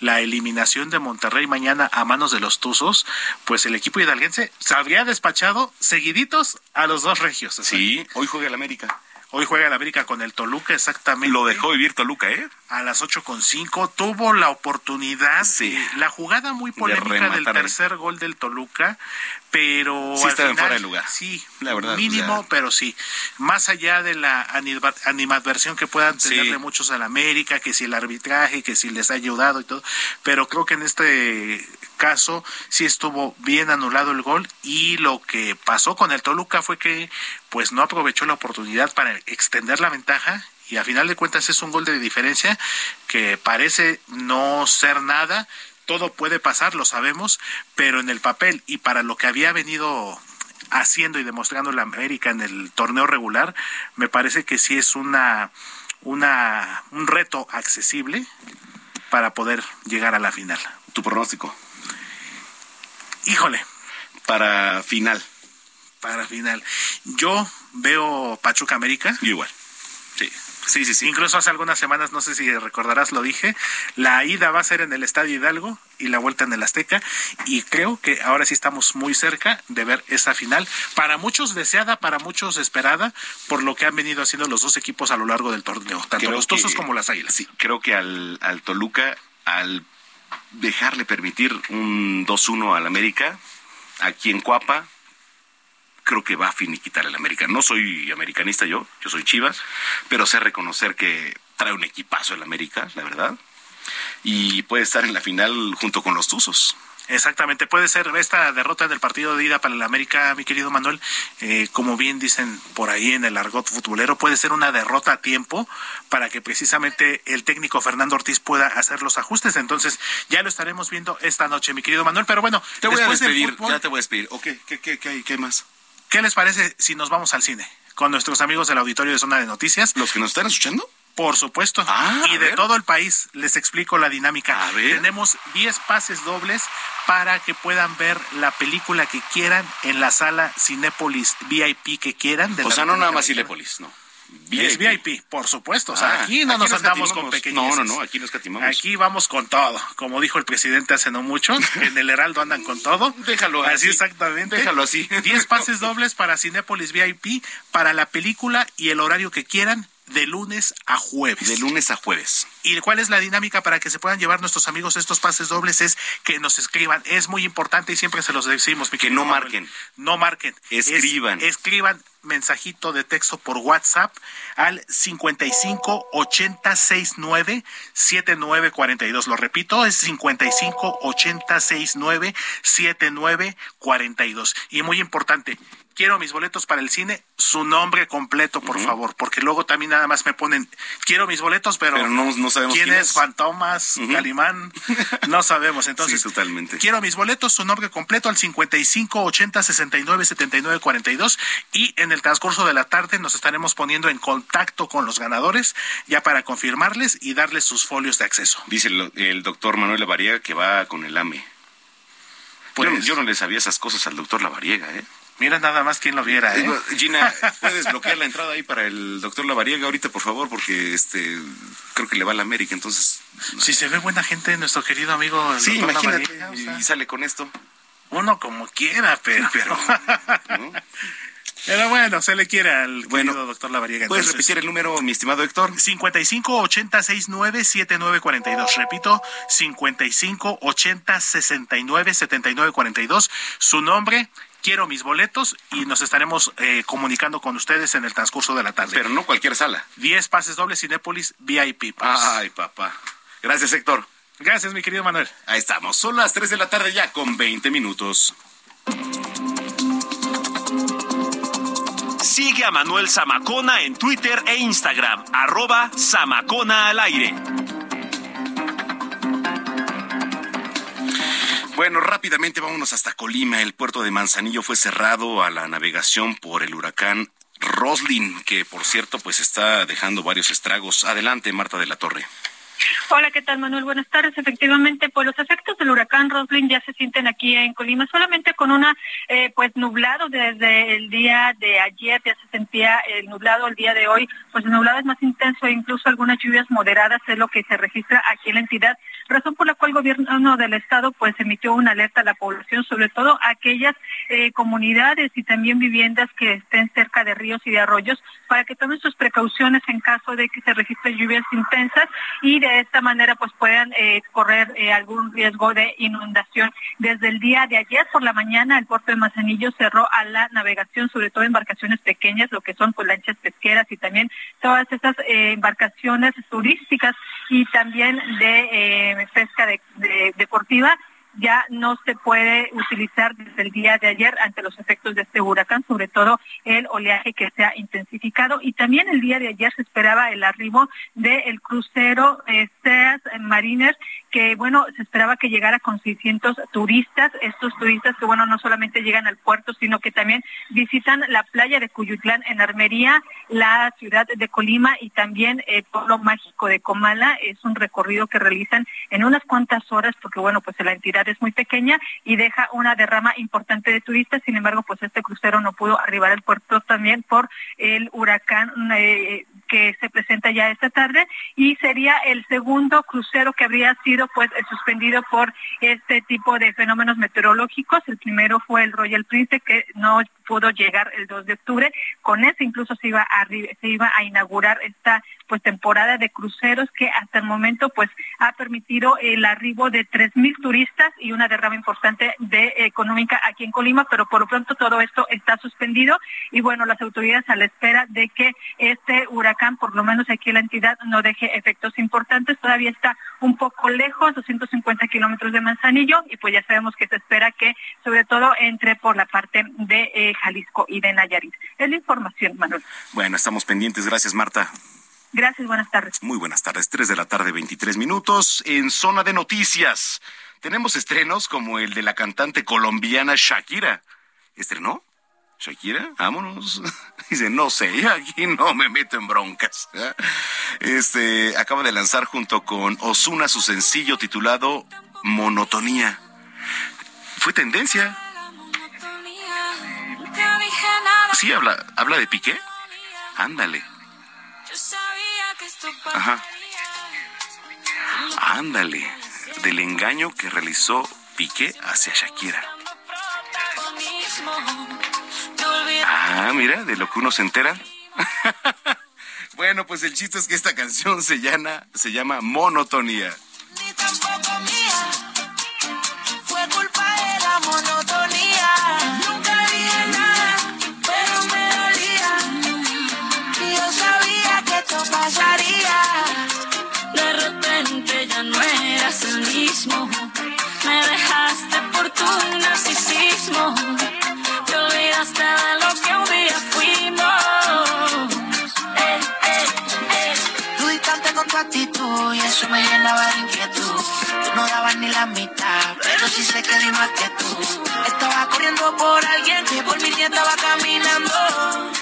la eliminación de Monterrey mañana a manos de los Tuzos, pues el equipo hidalguense se habría despachado seguiditos a los dos regios. Sí, hoy juega el América. Hoy juega el América con el Toluca, exactamente. Lo dejó vivir Toluca, ¿eh? A las ocho con cinco tuvo la oportunidad, sí. la jugada muy polémica del tercer gol del Toluca, pero sí está fuera de lugar. Sí, la verdad. Mínimo, pero sí. Más allá de la animadversión que puedan tenerle muchos al América, que si el arbitraje, que si les ha ayudado y todo, pero creo que en este caso sí estuvo bien anulado el gol y lo que pasó con el Toluca fue que pues no aprovechó la oportunidad para extender la ventaja y a final de cuentas es un gol de diferencia que parece no ser nada todo puede pasar, lo sabemos, pero en el papel y para lo que había venido haciendo y demostrando la América en el torneo regular, me parece que sí es una, una un reto accesible para poder llegar a la final. ¿Tu pronóstico? Híjole. Para final. Para final. Yo veo Pachuca América. igual. Sí. Sí, sí, sí. Incluso hace algunas semanas, no sé si recordarás, lo dije, la ida va a ser en el Estadio Hidalgo y la vuelta en el Azteca. Y creo que ahora sí estamos muy cerca de ver esa final. Para muchos deseada, para muchos esperada, por lo que han venido haciendo los dos equipos a lo largo del torneo, tanto los Tuzos como las Águilas. Sí, creo que al, al Toluca, al dejarle permitir un 2-1 al América, aquí en Cuapa, creo que va a finiquitar el América. No soy americanista yo, yo soy Chivas, pero sé reconocer que trae un equipazo el América, la verdad, y puede estar en la final junto con los Tuzos. Exactamente, puede ser esta derrota del partido de ida para el América, mi querido Manuel, eh, como bien dicen por ahí en el argot futbolero, puede ser una derrota a tiempo para que precisamente el técnico Fernando Ortiz pueda hacer los ajustes. Entonces, ya lo estaremos viendo esta noche, mi querido Manuel. Pero bueno, te voy a despedir, ya te voy a despedir. Ok, ¿qué, qué, qué, qué más? ¿Qué les parece si nos vamos al cine con nuestros amigos del auditorio de Zona de Noticias? ¿Los que nos están escuchando? Por supuesto. Ah, y de todo el país les explico la dinámica. Tenemos 10 pases dobles para que puedan ver la película que quieran en la sala Cinépolis VIP que quieran. o sea, no nada más Cinépolis, no. VIP. Es VIP, por supuesto. O sea, ah, aquí no nos andamos con pequeños. No, no, no, aquí nos catimamos. Aquí vamos con todo. Como dijo el presidente hace no mucho, en el Heraldo andan con todo. Déjalo así. Así exactamente. Déjalo así. 10 pases dobles para Cinépolis VIP, para la película y el horario que quieran de lunes a jueves. De lunes a jueves. ¿Y cuál es la dinámica para que se puedan llevar nuestros amigos estos pases dobles? Es que nos escriban. Es muy importante y siempre se los decimos. Que no marquen. No marquen. Escriban. escriban mensajito de texto por WhatsApp al 55 80 69 7942. Lo repito, es 55 80 69 7942. Y muy importante, quiero mis boletos para el cine, su nombre completo, por favor, porque luego también nada más me ponen, quiero mis boletos, pero, no, sabemos quién, es, Fantomas, Galimán, no sabemos. Entonces, totalmente. quiero mis boletos, su nombre completo al 55 80 69 79 42 y en el transcurso de la tarde nos estaremos poniendo en contacto con los ganadores ya para confirmarles y darles sus folios de acceso. Dice el, doctor Manuel Lavariega que va con el AME. Pues, yo no le sabía esas cosas al doctor Lavariega, ¿eh? Mira nada más quien lo viera, ¿eh? Gina, ¿puedes bloquear la entrada ahí para el doctor Lavariega ahorita, por favor? Porque este creo que le va a la América, entonces... Si se ve buena gente, nuestro querido amigo... sí, imagínate, y sale con esto. Uno como quiera, pero... pero, bueno, se le quiere al bueno, doctor Lavariega. ¿Puedes repetir el número, mi estimado Héctor? 55 80 69 79 42. Repito, 55 80 69 79 42. Su nombre quiero mis boletos y nos estaremos eh, comunicando con ustedes en el transcurso de la tarde. Pero no cualquier sala. 10 pases dobles Cinépolis VIP. Pues. Ay, papá. Gracias, Héctor. Gracias, mi querido Manuel. Ahí estamos. Son las 3 de la tarde ya con 20 minutos. Sigue a Manuel Zamacona en Twitter e Instagram, arroba Zamacona al aire. Bueno, rápidamente vámonos hasta Colima. El puerto de Manzanillo fue cerrado a la navegación por el huracán Roslin, que por cierto pues está dejando varios estragos. Adelante, Marta de la Torre. Hola, ¿qué tal Manuel? Buenas tardes. Efectivamente, pues los efectos del huracán Roslin ya se sienten aquí en Colima, solamente con una, eh, pues nublado desde el día de ayer, ya se sentía el nublado el día de hoy, pues el nublado es más intenso e incluso algunas lluvias moderadas es lo que se registra aquí en la entidad, razón por la cual el gobierno del estado pues emitió una alerta a la población, sobre todo a aquellas eh, comunidades y también viviendas que estén cerca de ríos y de arroyos, para que tomen sus precauciones en caso de que se registren lluvias intensas y de esta manera pues puedan eh, correr eh, algún riesgo de inundación. Desde el día de ayer por la mañana el puerto de Manzanillo cerró a la navegación, sobre todo embarcaciones pequeñas, lo que son pues lanchas pesqueras y también todas esas eh, embarcaciones turísticas y también de pesca deportiva ya no se puede utilizar desde el día de ayer ante los efectos de este huracán, sobre todo el oleaje que se ha intensificado. Y también el día de ayer se esperaba el arribo del crucero eh, Seas Mariner, que bueno, se esperaba que llegara con 600 turistas, estos turistas que bueno, no solamente llegan al puerto, sino que también visitan la playa de Cuyutlán en Armería, la ciudad de Colima y también el pueblo mágico de Comala. Es un recorrido que realizan en unas cuantas horas, porque bueno, pues la entidad es muy pequeña y deja una derrama importante de turistas. Sin embargo, pues este crucero no pudo arribar al puerto también por el huracán eh, que se presenta ya esta tarde y sería el segundo crucero que habría sido pues suspendido por este tipo de fenómenos meteorológicos. El primero fue el Royal Prince que no pudo llegar el 2 de octubre. Con eso incluso se iba a, se iba a inaugurar esta pues temporada de cruceros que hasta el momento pues ha permitido el arribo de tres mil turistas y una derrama importante de económica aquí en Colima, pero por lo pronto todo esto está suspendido y bueno, las autoridades a la espera de que este huracán, por lo menos aquí en la entidad, no deje efectos importantes. Todavía está un poco lejos, 250 kilómetros de Manzanillo, y pues ya sabemos que se espera que sobre todo entre por la parte de eh, Jalisco y de Nayarit. Es la información, Manuel. Bueno, estamos pendientes. Gracias, Marta. Gracias, buenas tardes. Muy buenas tardes, 3 de la tarde, 23 minutos. En zona de noticias, tenemos estrenos como el de la cantante colombiana Shakira. ¿Estrenó? Shakira, vámonos. Dice, no sé, aquí no me meto en broncas. Este acaba de lanzar junto con Osuna su sencillo titulado Monotonía. Fue tendencia. Sí, habla, habla de Piqué. Ándale. Ajá. Ándale, del engaño que realizó Piqué hacia Shakira. Ah, mira, de lo que uno se entera. bueno, pues el chiste es que esta canción se llama, se llama Monotonía. Tu narcisismo. Te olvidaste de lo que un día fuimos. Eh, eh, eh. Tú distante actitud y eso me llenaba de inquietud. Tú no dabas ni la mitad, pero sí sé que di más que tú. Estaba corriendo por alguien que por mi día estaba caminando.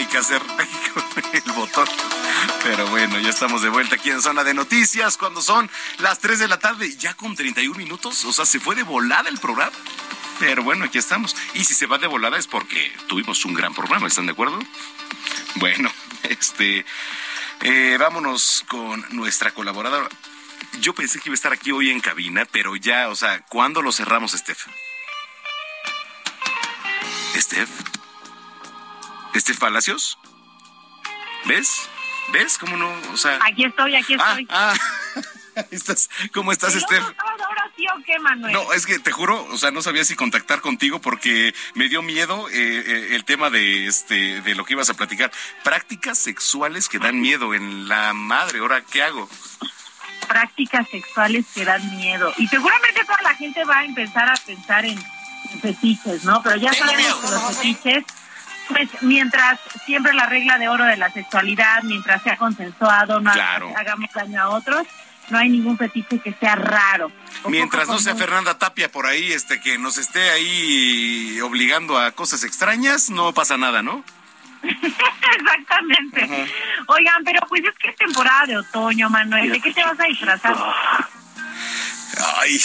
Ni qué hacer con el botón. Pero bueno, ya estamos de vuelta aquí en Zona de Noticias cuando son las 3 de la tarde, ya con 31 minutos. O sea, se fue de volada el programa. Pero bueno, aquí estamos. Y si se va de volada es porque tuvimos un gran programa, ¿están de acuerdo? Bueno, este. eh, vámonos con nuestra colaboradora. Yo pensé que iba a estar aquí hoy en cabina, pero ya, o sea, ¿cuándo lo cerramos, Steph? ¿Steph? ¿Steph Palacios? ¿Ves? ¿Ves cómo no? O sea. Aquí estoy, aquí estoy. Ah, ¿Estás, ¿Cómo estás, Steph? ¿Ahora sí o qué, Manuel? No, es que te juro, o sea, no sabía si contactar contigo porque me dio miedo eh, eh, el tema de este de lo que ibas a platicar. Prácticas sexuales que dan miedo en la madre. Ahora, ¿qué hago? Prácticas sexuales que dan miedo. Y seguramente toda la gente va a empezar a pensar en fetiches, ¿no? Pero ya sabemos que los fetiches pues mientras siempre la regla de oro de la sexualidad, mientras sea consensuado, no Claro. hagamos daño a otros, no hay ningún fetiche que sea raro. Mientras no sea. Fernanda Tapia por ahí, este, que nos esté ahí obligando a cosas extrañas, no pasa nada, ¿no? Exactamente. Oigan, pero pues es que es temporada de otoño, Manuel. ¿De qué te vas a disfrazar? Ay,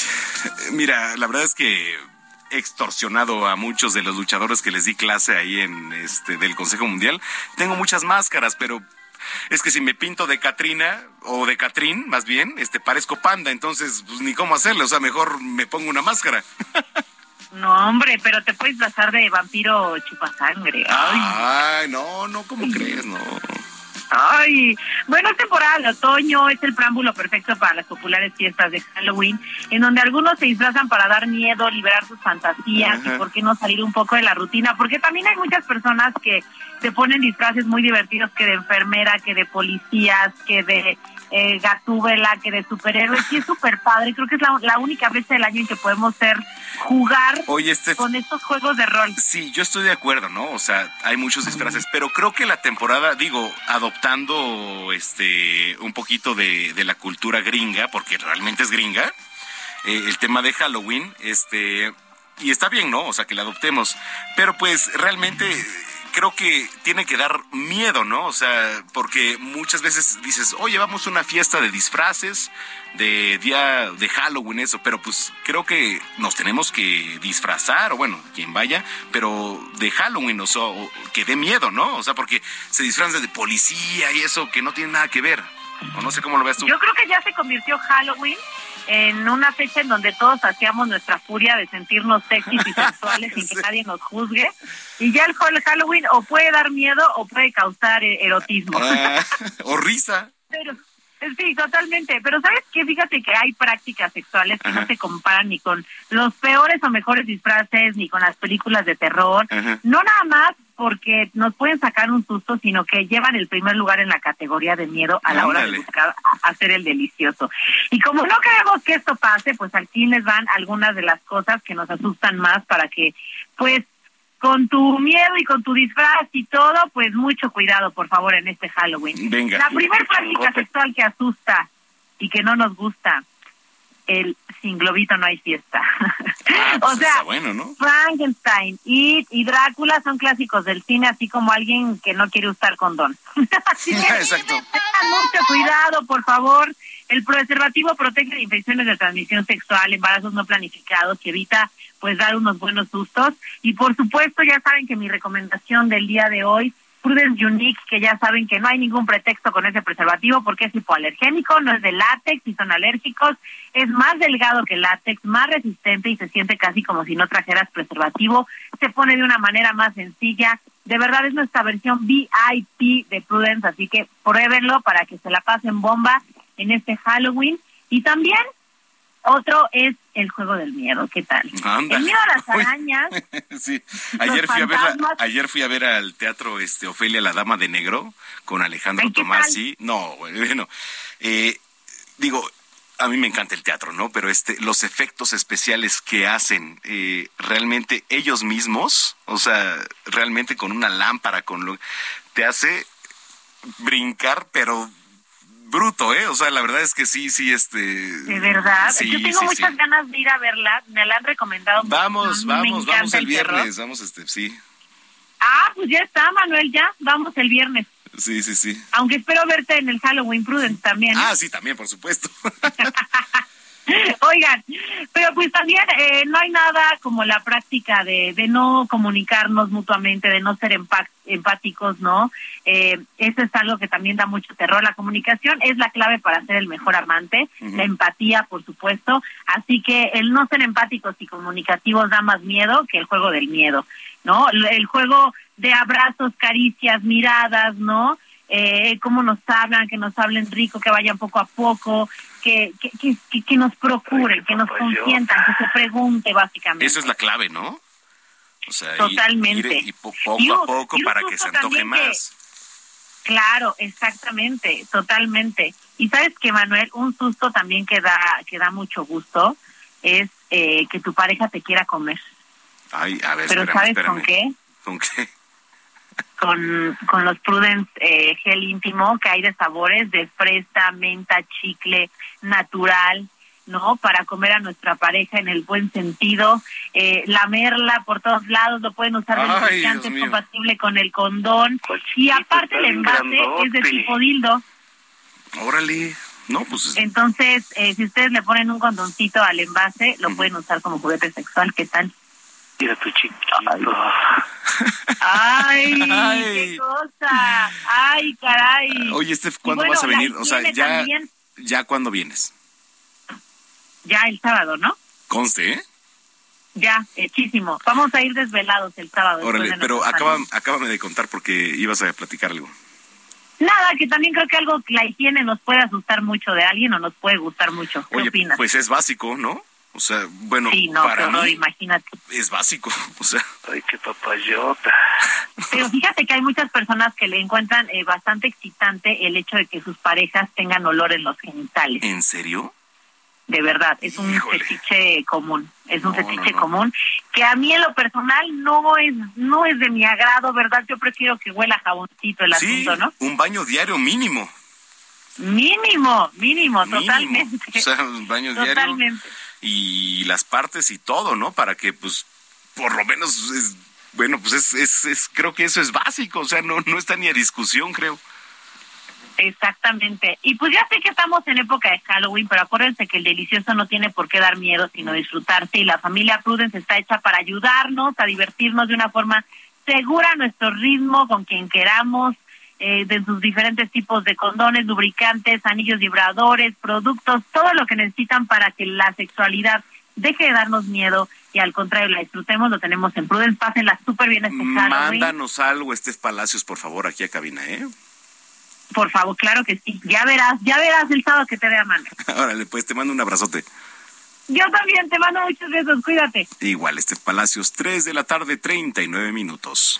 mira, la verdad es que extorsionado a muchos de los luchadores que les di clase ahí en este del Consejo Mundial. Tengo muchas máscaras, pero es que si me pinto de Catrina o de Catrín, más bien, este parezco panda, entonces pues ni cómo hacerlo, o sea, mejor me pongo una máscara. No, hombre, pero te puedes pasar de vampiro chupasangre. Ay, Ay no, no, ¿cómo crees? No. Ay, bueno, es temporada otoño, es el preámbulo perfecto para las populares fiestas de Halloween, en donde algunos se disfrazan para dar miedo, liberar sus fantasías y por qué no salir un poco de la rutina, porque también hay muchas personas que se ponen disfraces muy divertidos que de enfermera, que de policías, que de eh, Gatúbela, que de superhéroes, y es súper padre. Creo que es la, única vez del año en que podemos ser jugar con estos juegos de rol. Sí, yo estoy de acuerdo, ¿no? O sea, hay muchos disfraces, pero creo que la temporada, digo, adoptando este un poquito de, de la cultura gringa, porque realmente es gringa, eh, el tema de Halloween, este, y está bien, ¿no? O sea, que la adoptemos, pero pues realmente creo que tiene que dar miedo, ¿no? O sea, porque muchas veces dices, oye, vamos a una fiesta de disfraces, de día de Halloween, eso, pero pues creo que nos tenemos que disfrazar, o bueno, quien vaya, pero de Halloween, o sea, que dé miedo, ¿no? O sea, porque se disfrazan de policía y eso que no tiene nada que ver. O no sé cómo lo ves tú. Yo creo que ya se convirtió Halloween en una fecha en donde todos hacíamos nuestra furia de sentirnos sexys y sexuales sin que nadie nos juzgue. Y ya el Halloween o puede dar miedo o puede causar eh, erotismo. Ah, o risa. Pero, Sí, totalmente. Pero ¿sabes qué? Fíjate que hay prácticas sexuales que no se comparan ni con los peores o mejores disfraces, ni con las películas de terror. No nada más porque nos pueden sacar un susto, sino que llevan el primer lugar en la categoría de miedo a la hora de buscar hacer el delicioso. Y como no queremos que esto pase, pues aquí les van algunas de las cosas que nos asustan más para que, pues, con tu miedo y con tu disfraz y todo, pues mucho cuidado, por favor, en este Halloween. Venga. La primera práctica sexual que asusta y que no nos gusta, el sin globito no hay fiesta. Ah, pues o sea, bueno, ¿no? Frankenstein y, y, Drácula son clásicos del cine, así como alguien que no quiere usar condón. así que Exacto. mucho cuidado, por favor. El preservativo protege de infecciones de transmisión sexual, embarazos no planificados y evita pues dar unos buenos sustos. Y por supuesto, ya saben que mi recomendación del día de hoy, Prudence Unique, que ya saben que no hay ningún pretexto con ese preservativo porque es hipoalergénico, no es de látex y son alérgicos, es más delgado que el látex, más resistente y se siente casi como si no trajeras preservativo, se pone de una manera más sencilla. De verdad es nuestra versión VIP de Prudence, así que pruébenlo para que se la pasen bomba en este Halloween. Y también otro es el juego del miedo, ¿qué tal? El miedo a las arañas. sí, ayer fui, a ver ayer fui a ver al teatro este Ofelia la Dama de Negro con Alejandro Tomasi. No, bueno, eh, digo, a mí me encanta el teatro, ¿no? Pero este, los efectos especiales que hacen eh, realmente ellos mismos, o sea, realmente con una lámpara, con lo, te hace brincar, pero bruto, ¿eh? O sea, la verdad es que sí, sí, este... De verdad, yo tengo muchas ganas de ir a verla, me la han recomendado. Vamos, vamos, vamos el viernes, vamos, este, sí. Ah, pues ya está, Manuel, ya, vamos el viernes. Sí, sí, sí. Aunque espero verte en el Halloween Prudence también. ¿eh? Ah, sí, también, por supuesto. Oigan, pero pues también eh, no hay nada como la práctica de, de no comunicarnos mutuamente, de no ser empáticos, ¿no? Eh, eso es algo que también da mucho terror. La comunicación es la clave para ser el mejor amante, la empatía, por supuesto. Así que el no ser empáticos y comunicativos da más miedo que el juego del miedo, ¿no? El juego de abrazos, caricias, miradas, ¿no? Eh, cómo nos hablan, que nos hablen rico, que vayan poco a poco, que, que, que, nos procuren, que nos consientan, que se pregunte básicamente. Esa es la clave, ¿no? O sea, Totalmente. Y, poco a poco para que se antoje más. claro, exactamente, totalmente. Y sabes que Manuel, un susto también que da, que da mucho gusto es eh, que tu pareja te quiera comer. Ay, a ver, Pero ¿sabes con qué? ¿Con qué? Con, con los Prudence eh, gel íntimo que hay de sabores de fresa, menta, chicle, natural, ¿no? Para comer a nuestra pareja en el buen sentido, eh, lamerla por todos lados, lo pueden usar de es compatible con el condón y aparte el envase es de tipo dildo. Órale. No, pues. Entonces, eh, si ustedes le ponen un condoncito al envase, lo pueden usar como juguete sexual. ¿Qué tal? Mira tu chiquito. Ay, qué cosa. Ay, caray. Oye, este, ¿cuándo vas a venir? O sea, ya, ya cuándo vienes. Ya el sábado, ¿no? Conste, ¿eh? Ya, hechísimo. Vamos a ir desvelados el sábado. Órale, pero acaba, acábame de contar porque ibas a platicar algo. Nada, que también creo que algo, la higiene nos puede asustar mucho de alguien o nos puede gustar mucho. ¿Qué opinas? Pues es básico, ¿no? O sea, bueno, sí, no, para mí imagínate. es básico, o sea. Ay, qué papayota. Pero fíjate que hay muchas personas que le encuentran eh, bastante excitante el hecho de que sus parejas tengan olor en los genitales. ¿En serio? De verdad, es un fetiche común, es un fetiche común que a mí en lo personal no es no es de mi agrado, ¿verdad? Yo prefiero que huela jaboncito el asunto, ¿no? un baño diario mínimo. Mínimo, mínimo, totalmente. O sea, un baño diario y las partes y todo, ¿no? Para que, pues, por lo menos, es, bueno, pues es, es, creo que eso es básico, o sea, no, no está ni a discusión, creo. Exactamente. Y pues ya sé que estamos en época de Halloween, pero acuérdense que el delicioso no tiene por qué dar miedo, sino disfrutarse. Y la familia Prudence está hecha para ayudarnos a divertirnos de una forma segura a nuestro ritmo, con quien queramos, eh, de sus diferentes tipos de condones, lubricantes, anillos vibradores, productos, todo lo que necesitan para que la sexualidad deje de darnos miedo y al contrario la disfrutemos, lo tenemos en Prudence, pásenla súper bien este Mándanos algo, Estés Palacios, por favor, aquí a cabina, ¿eh? Por favor, claro que sí. Ya verás, ya verás el sábado que te vea, mano. Órale, pues te mando un abrazote. Yo también te mando muchos besos, cuídate. Igual, Estés Palacios, 3 de la tarde, 39 minutos.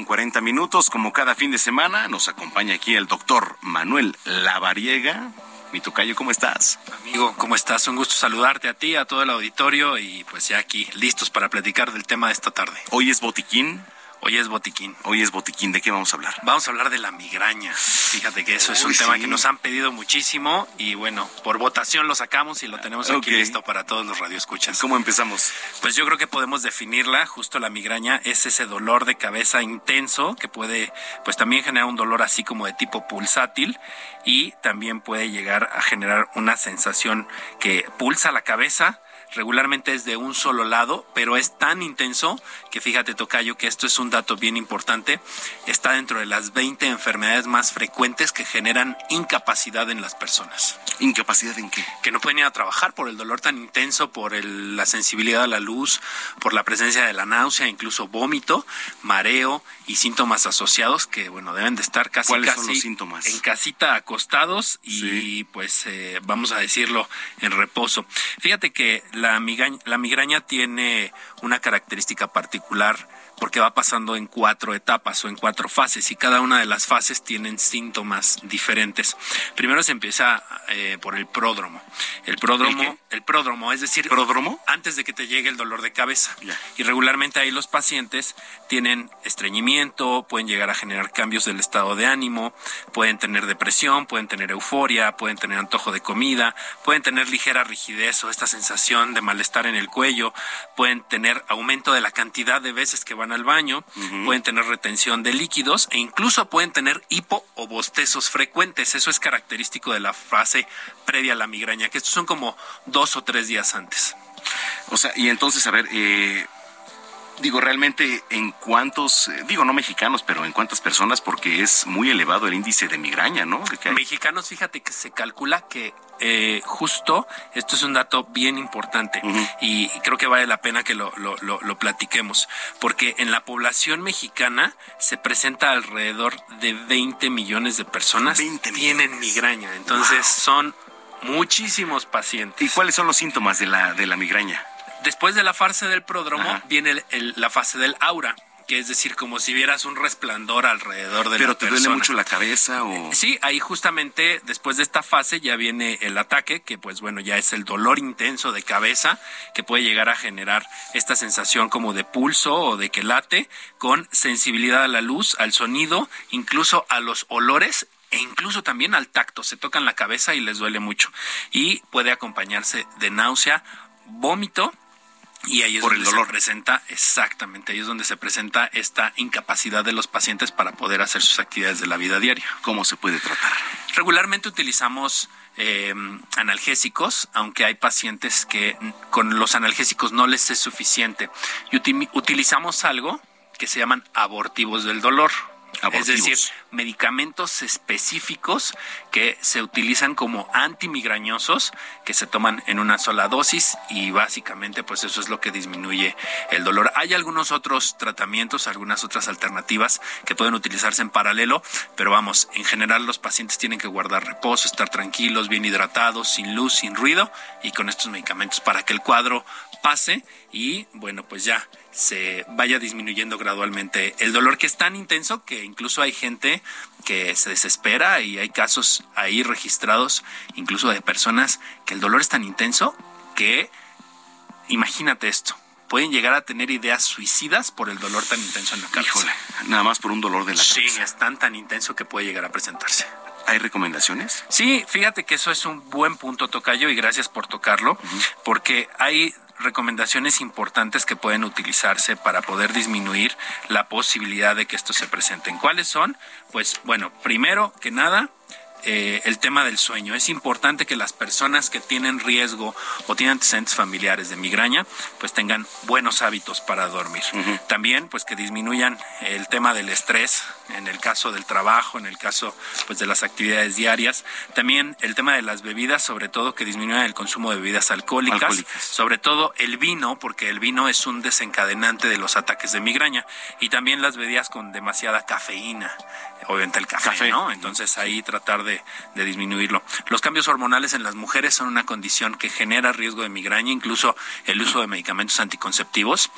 Con 40 minutos, como cada fin de semana, nos acompaña aquí el doctor Manuel Lavariega, mi tocayo, ¿cómo estás? Amigo, ¿cómo estás? Un gusto saludarte a ti, a todo el auditorio y pues ya aquí, listos para platicar del tema de esta tarde. Hoy es botiquín. Hoy es botiquín. Hoy es botiquín. ¿De qué vamos a hablar? Vamos a hablar de la migraña. Fíjate que eso es un tema que nos han pedido muchísimo y bueno, por votación lo sacamos y lo tenemos aquí listo para todos los radioescuchas. ¿Cómo empezamos? Pues yo creo que podemos definirla. Justo la migraña es ese dolor de cabeza intenso que puede, pues también generar un dolor así como de tipo pulsátil y también puede llegar a generar una sensación que pulsa la cabeza regularmente es de un solo lado, pero es tan intenso que fíjate, Tocayo, que esto es un dato bien importante, está dentro de las 20 enfermedades más frecuentes que generan incapacidad en las personas. ¿Incapacidad en qué? Que no pueden ir a trabajar por el dolor tan intenso, por la sensibilidad a la luz, por la presencia de la náusea, incluso vómito, mareo y síntomas asociados que, bueno, deben de estar casi, ¿Cuáles son los síntomas? en casita acostados y pues eh, vamos a decirlo en reposo. Fíjate que la migraña, la migraña tiene una característica particular porque va pasando en cuatro etapas o en cuatro fases y cada una de las fases tienen síntomas diferentes. Primero se empieza eh, por el pródromo. El pródromo, ¿El, pródromo, es decir, ¿Pródromo? antes de que te llegue el dolor de cabeza. Y regularmente ahí los pacientes tienen estreñimiento, pueden llegar a generar cambios del estado de ánimo, pueden tener depresión, pueden tener euforia, pueden tener antojo de comida, pueden tener ligera rigidez o esta sensación de malestar en el cuello, pueden tener aumento de la cantidad de veces que van al baño, pueden tener retención de líquidos e incluso pueden tener hipo o bostezos frecuentes. Eso es característico de la fase previa a la migraña, que estos son como dos o tres días antes. O sea, y entonces, a ver, eh, digo, realmente en cuántos, eh, digo, no mexicanos, pero en cuántas personas, porque es muy elevado el índice de migraña, ¿no? Mexicanos, fíjate que se calcula que eh, justo, esto es un dato bien importante y creo que vale la pena que lo, lo, lo, platiquemos, porque en la población mexicana se presenta alrededor de 20 millones de personas que tienen migraña, entonces son muchísimos pacientes. ¿Y cuáles son los síntomas de la, de la migraña? Después de la fase del pródromo viene la fase del aura que es decir, como si vieras un resplandor alrededor de ¿Pero la te duele mucho la cabeza o...? Sí, ahí justamente después de esta fase ya viene el ataque, que pues bueno, ya es el dolor intenso de cabeza, que puede llegar a generar esta sensación como de pulso o de que late, con sensibilidad a la luz, al sonido, incluso a los olores e incluso también al tacto. Se tocan la cabeza y les duele mucho. Y puede acompañarse de náusea, vómito Y ahí es donde se presenta, exactamente, ahí es donde se presenta esta incapacidad de los pacientes para poder hacer sus actividades de la vida diaria. ¿Cómo se puede tratar? Regularmente utilizamos eh, analgésicos, aunque hay pacientes que con los analgésicos no les es suficiente. Y utilizamos algo que se llaman abortivos del dolor. Es decir, medicamentos específicos que se utilizan como antimigrañosos, que se toman en una sola dosis y básicamente pues eso es lo que disminuye el dolor. Hay algunos otros tratamientos, algunas otras alternativas que pueden utilizarse en paralelo, pero vamos, en general los pacientes tienen que guardar reposo, estar tranquilos, bien hidratados, sin luz, sin ruido y con estos medicamentos para que el cuadro pase y bueno, pues ya se vaya disminuyendo gradualmente el dolor que es tan intenso que incluso hay gente que se desespera y hay casos ahí registrados incluso de personas que el dolor es tan intenso que imagínate esto pueden llegar a tener ideas suicidas por el dolor tan intenso en la cabeza. Híjole, nada más por un dolor de la cabeza. Sí, es tan tan intenso que puede llegar a presentarse. ¿Hay recomendaciones? Sí, fíjate que eso es un buen punto, Tocayo, y gracias por tocarlo, porque hay recomendaciones importantes que pueden utilizarse para poder disminuir la posibilidad de que esto se presenten. ¿Cuáles son? Pues bueno, primero que nada, eh, el tema del sueño. Es importante que las personas que tienen riesgo o tienen antecedentes familiares de migraña, pues tengan buenos hábitos para dormir. También, pues que disminuyan el tema del estrés en el caso del trabajo, en el caso pues de las actividades diarias. También el tema de las bebidas, sobre todo que disminuyan el consumo de bebidas alcohólicas, sobre todo el vino, porque el vino es un desencadenante de los ataques de migraña. Y también las bebidas con demasiada cafeína, obviamente el café, ¿no? Entonces ahí tratar de, disminuirlo. Los cambios hormonales en las mujeres son una condición que genera riesgo de migraña, incluso el uso de medicamentos anticonceptivos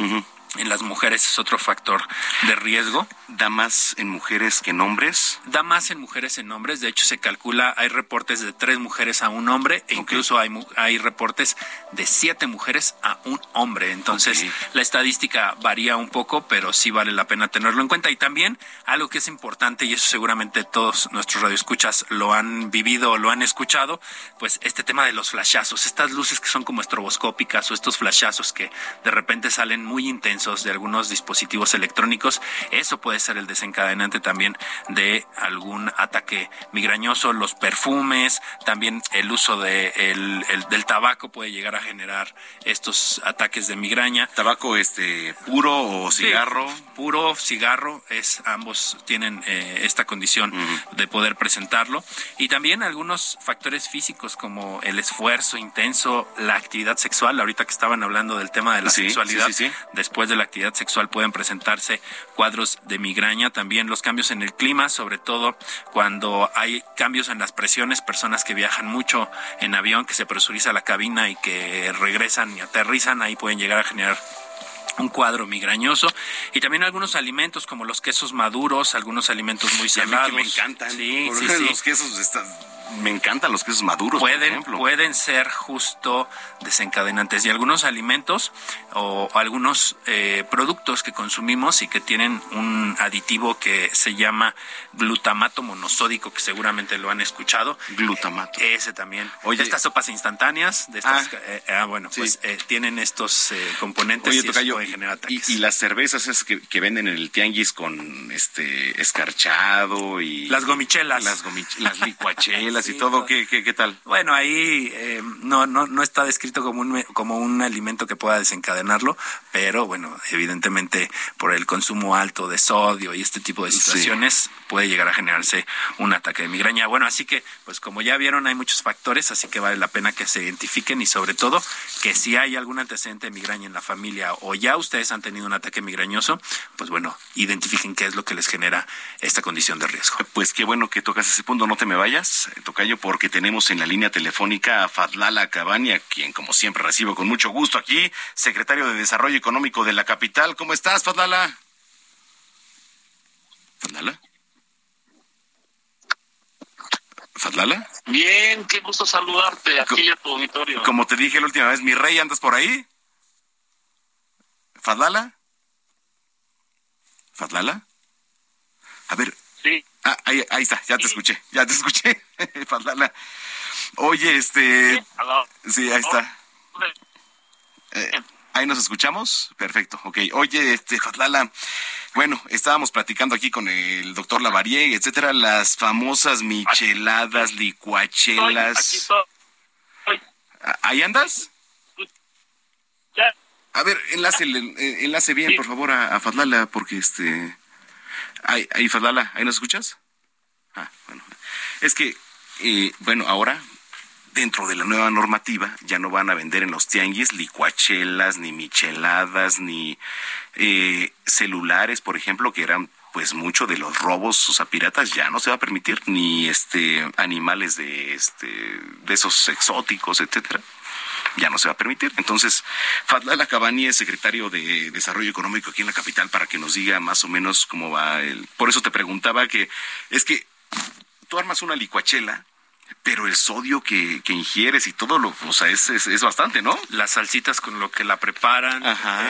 en las mujeres es otro factor de riesgo. ¿Da más en mujeres que en hombres? Da más en mujeres en hombres. De hecho, se calcula, hay reportes de tres mujeres a un hombre e incluso hay, hay reportes de siete mujeres a un hombre. Entonces, la estadística varía un poco, pero sí vale la pena tenerlo en cuenta. Y también algo que es importante, y eso seguramente todos nuestros radioescuchas lo han vivido o lo han escuchado, pues este tema de los flashazos, estas luces que son como estroboscópicas o estos flashazos que de repente salen muy intensos de algunos dispositivos electrónicos. Eso puede ser el desencadenante también de algún ataque migrañoso. Los perfumes, también el uso de del tabaco puede llegar a generar estos ataques de migraña. ¿Tabaco este puro o cigarro? puro, cigarro, es ambos tienen eh, esta condición de poder presentarlo. Y también algunos factores físicos como el esfuerzo intenso, la actividad sexual, ahorita que estaban hablando del tema de la sexualidad, después de la actividad sexual pueden presentarse cuadros de migraña, también los cambios en el clima, sobre todo cuando hay cambios en las presiones, personas que viajan mucho en avión, que se presuriza la cabina y que regresan y aterrizan, ahí pueden llegar a generar un cuadro migrañoso y también algunos alimentos como los quesos maduros, algunos alimentos muy salados. me encantan. Sí, sí, Los quesos están me encantan los quesos maduros. Pueden, pueden ser justo desencadenantes y algunos alimentos o algunos eh, productos que consumimos y que tienen un aditivo que se llama glutamato monosódico, que seguramente lo han escuchado. Glutamato. Ese también. Oye, estas sopas instantáneas, de estas, ah, eh, ah bueno, pues eh, tienen estos componentes y, pueden generar ataques. Y, las cervezas es que, venden en el tianguis con este escarchado y las gomichelas, las, las licuachelas y todo, ¿qué, qué, tal? Bueno, ahí eh, no, no, no está descrito como un, como un alimento que pueda desencadenarlo, pero bueno, evidentemente por el consumo alto de sodio y este tipo de situaciones puede llegar a generarse un ataque de migraña. Bueno, así que, pues como ya vieron, hay muchos factores, así que vale la pena que se identifiquen y sobre todo que si hay algún antecedente de migraña en la familia o ya ustedes han tenido un ataque migrañoso, pues bueno, identifiquen qué es lo que les genera esta condición de riesgo. Pues qué bueno que tocas ese punto, no te me vayas. Tocayo, porque tenemos en la línea telefónica a Fadlala Cabaña, quien como siempre recibo con mucho gusto aquí, secretario de Desarrollo Económico de la capital. ¿Cómo estás, Fadlala? ¿Fadlala? ¿Fadlala? Bien, qué gusto saludarte aquí a tu auditorio. Como te dije la última vez, mi rey, ¿andas por ahí? ¿Fadlala? ¿Fadlala? A ver. Ah, ahí, ahí está, ya te escuché, ya te escuché. Oye, este. Sí, ahí está. Eh, Ahí nos escuchamos. Perfecto. Ok. Oye, este, Fatlala, bueno, estábamos platicando aquí con el doctor Lavarieg, etcétera, las famosas micheladas, licuachelas. ¿Ahí andas? A ver, enlace, enlace bien, por favor, a, a, Fatlala, porque este... Ahí, ahí, Fatlala, ¿ahí nos escuchas? Ah, bueno. Es que, eh, bueno, ahora dentro de la nueva normativa ya no van a vender en los tianguis licuachelas, ni micheladas, ni eh, celulares, por ejemplo, que eran pues mucho de los robos o sea, piratas ya no se va a permitir ni este animales de este de esos exóticos etcétera ya no se va a permitir entonces Fadlala Cabani es secretario de desarrollo económico aquí en la capital para que nos diga más o menos cómo va el por eso te preguntaba que es que tú armas una licuachela pero el sodio que, que, ingieres y todo lo, o sea, es, es, bastante, ¿no? Las salsitas con lo que la preparan,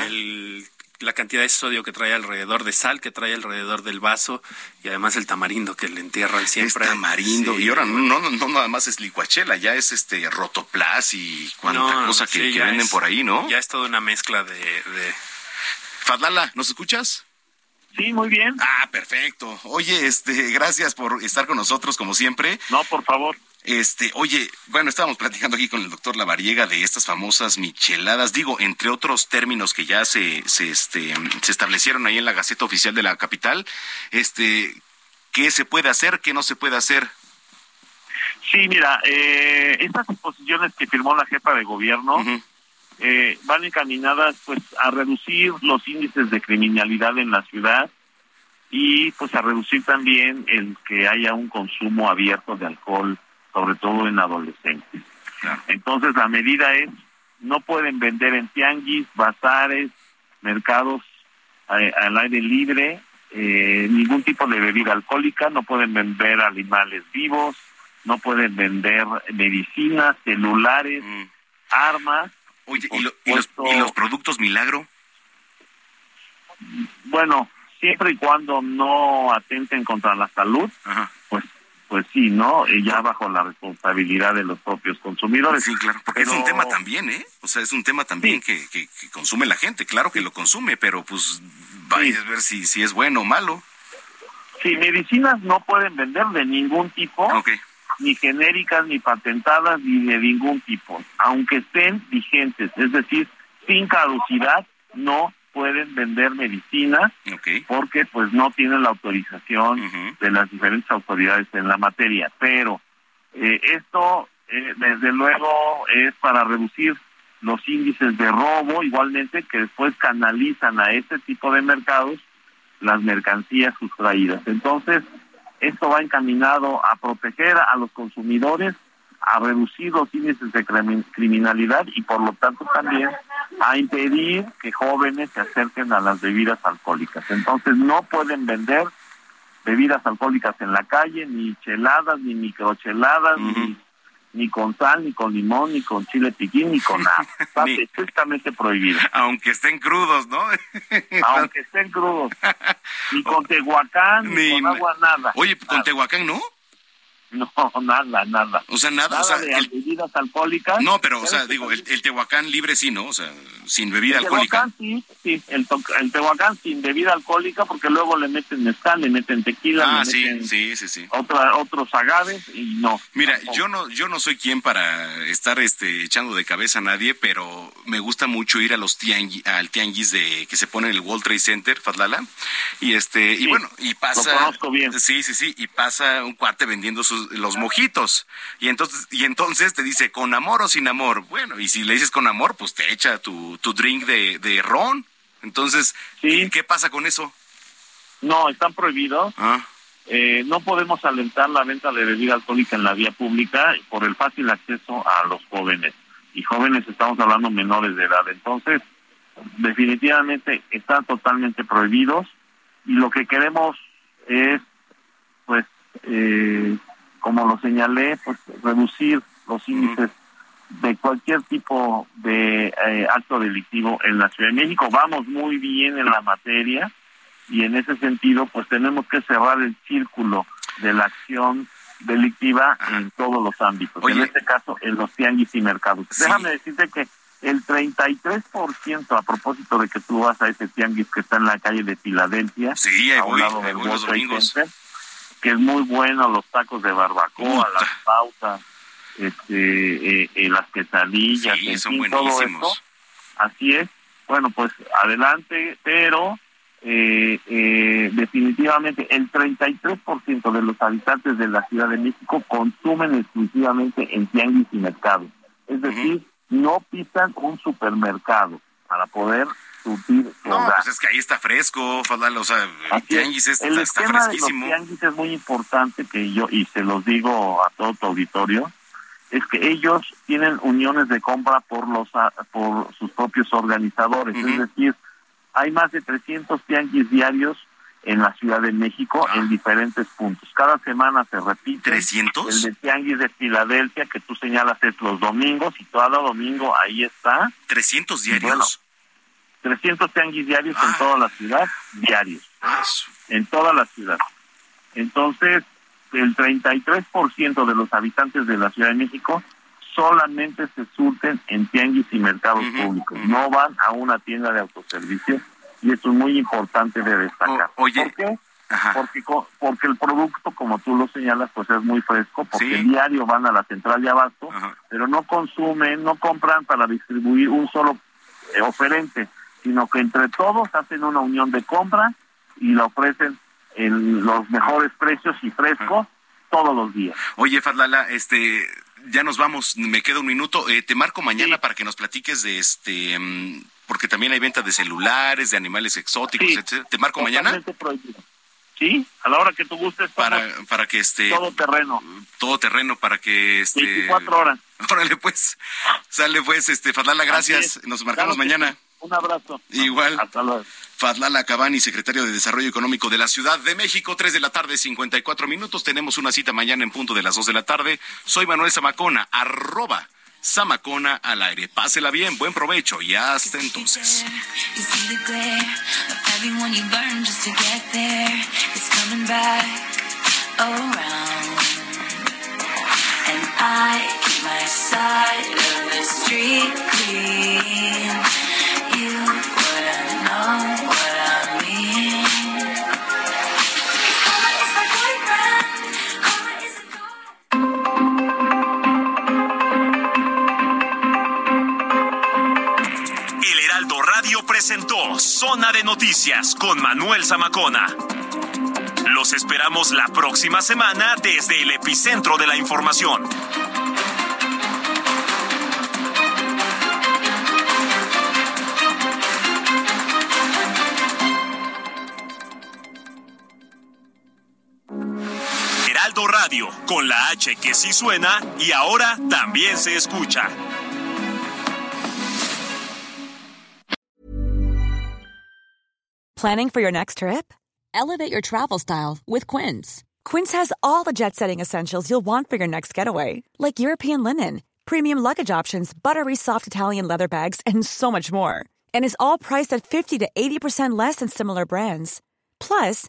El, la cantidad de sodio que trae alrededor, de sal que trae alrededor del vaso y además el tamarindo que le entierran siempre. Es tamarindo y ahora no, no, no, nada más es licuachela, ya es este rotoplas y cuánta cosa que, venden por ahí, ¿no? Ya es toda una mezcla de... de... Fadlala, ¿nos escuchas? Sí, muy bien. Ah, perfecto. Oye, este, gracias por estar con nosotros como siempre. No, por favor. Este, oye, bueno, estábamos platicando aquí con el doctor Lavariega de estas famosas micheladas, digo, entre otros términos que ya se, se, este, se establecieron ahí en la Gaceta Oficial de la capital. Este, ¿qué se puede hacer, qué no se puede hacer? Sí, mira, eh, estas disposiciones que firmó la jefa de gobierno eh, van encaminadas pues a reducir los índices de criminalidad en la ciudad y pues a reducir también el que haya un consumo abierto de alcohol sobre todo en adolescentes. Entonces la medida es, no pueden vender en tianguis, bazares, mercados eh, al aire libre, eh, ningún tipo de bebida alcohólica, no pueden vender animales vivos, no pueden vender medicinas, celulares, mm. armas. Oye, ¿y, los, ¿y los productos milagro? Bueno, siempre y cuando no atenten contra la salud, pues pues sí, ¿no? Y ya bajo la responsabilidad de los propios consumidores. Sí, claro, porque es un tema también, ¿eh? O sea, es un tema también que, que, consume la gente, claro que lo consume, pero pues vaya a ver si, si es bueno o malo. Sí, medicinas no pueden vender de ningún tipo, ni genéricas, ni patentadas, ni de ningún tipo, aunque estén vigentes, es decir, sin caducidad, no pueden vender medicinas porque pues no tienen la autorización de las diferentes autoridades en la materia. Pero eh, esto eh, desde luego es para reducir los índices de robo, igualmente que después canalizan a este tipo de mercados las mercancías sustraídas. Entonces, esto va encaminado a proteger a los consumidores a reducir los índices de criminalidad y por lo tanto también a impedir que jóvenes se acerquen a las bebidas alcohólicas. Entonces no pueden vender bebidas alcohólicas en la calle, ni cheladas, ni microcheladas, ni, ni con sal, ni con limón, ni con chile piquín, ni con nada. Está estrictamente prohibido. Aunque estén crudos, ¿no? Aunque estén crudos. Ni con tehuacán, ni, con agua, nada. Oye, ¿con tehuacán no? No, nada, nada. O sea, nada, o sea, de bebidas alcohólicas. No, pero, o sea, digo, el, el, Tehuacán libre sí, ¿no? O sea, sin bebida el alcohólica. Tehuacán sí, sí, el, el, Tehuacán sin bebida alcohólica porque luego le meten mezcal, le meten tequila, ah, le sí, meten sí, sí, sí. Otra, otros agaves y no. Mira, yo no yo no soy quien para estar este echando de cabeza a nadie, pero me gusta mucho ir a los tianguis, al tianguis de que se pone en el World Trade Center, Fadlala, y este, y bueno, y pasa Lo conozco bien. Sí, sí, sí, y pasa un cuate vendiendo sus, los mojitos y entonces, y entonces te dice, ¿con amor o sin amor? Bueno, y si le dices con amor, pues te echa tu, tu drink de, de ron. Entonces, ¿qué pasa con eso? No, están prohibidos. Ah. Eh, no podemos alentar la venta de bebida alcohólica en la vía pública por el fácil acceso a los jóvenes. Y jóvenes estamos hablando menores de edad. Entonces, definitivamente están totalmente prohibidos. Y lo que queremos es, pues, eh, como lo señalé, pues reducir los índices de cualquier tipo de eh, acto delictivo en la Ciudad de México. Vamos muy bien en la materia y en ese sentido, pues tenemos que cerrar el círculo de la acción delictiva en todos los ámbitos. En este caso, en los tianguis y mercados. Déjame decirte que el 33% a propósito de que tú vas a ese tianguis que está en la calle de Filadelfia, sí, a un lado del World Trade Center, que es muy bueno, los tacos de barbacoa, las pautas, este, eh, eh, las quesadillas, sí, son fin, todo esto. Así es. Bueno, pues adelante, pero eh, eh, definitivamente el 33% de los habitantes de la Ciudad de México consumen exclusivamente en tianguis y mercados. Es decir, no pisan un supermercado para poder No, pues es que ahí está fresco, Fadal, o sea, el tianguis está, el está fresquísimo. De los tianguis es muy importante que yo, y se los digo a todo tu auditorio, es que ellos tienen uniones de compra por los por sus propios organizadores, es decir, hay más de 300 tianguis diarios en la Ciudad de México en diferentes puntos. Cada semana se repite. ¿300? El de Tianguis de Filadelfia, que tú señalas es los domingos, y todo domingo ahí está. ¿300 diarios? 300 tianguis diarios en toda la ciudad, diarios. En toda la ciudad. Entonces, el 33% de los habitantes de la Ciudad de México solamente se surten en tianguis y mercados públicos. No van a una tienda de autoservicio y eso es muy importante de destacar. ¿Por qué? Porque, porque el producto, como tú lo señalas, pues es muy fresco, porque diario van a la central de abasto, pero no consumen, no compran para distribuir un solo eh, oferente, sino que entre todos hacen una unión de compra y la ofrecen en los mejores precios y frescos todos los días. Oye, Fadlala, este, ya nos vamos, me queda un minuto. Eh, te marco mañana para que nos platiques de este, mm, porque también hay venta de celulares, de animales exóticos, etc. ¿Te marco mañana? Sí, a la hora que tú gustes. Para, para que este. Todo terreno. Todo terreno para que este. 24 horas. Órale, pues. Sale, pues, este, Fadlala, gracias. Nos marcamos mañana. Un abrazo. Igual. Hasta luego. Fadlala Cabani, secretario de Desarrollo Económico de la Ciudad de México, 3 de la tarde, 54 minutos. Tenemos una cita mañana en punto de las 2 de la tarde. Soy Manuel Zamacona, arroba Zamacona al aire. Pásela bien, buen provecho y hasta entonces. Presentó Zona de Noticias con Manuel Zamacona. Los esperamos la próxima semana desde el epicentro de la información. Heraldo Radio, con la H que sí suena y ahora también se escucha. Planning for your next trip? Elevate your travel style with Quince. Quince has all the jet setting essentials you'll want for your next getaway, like European linen, premium luggage options, buttery soft Italian leather bags, and so much more. And is all priced at 50 to 80% less than similar brands. Plus,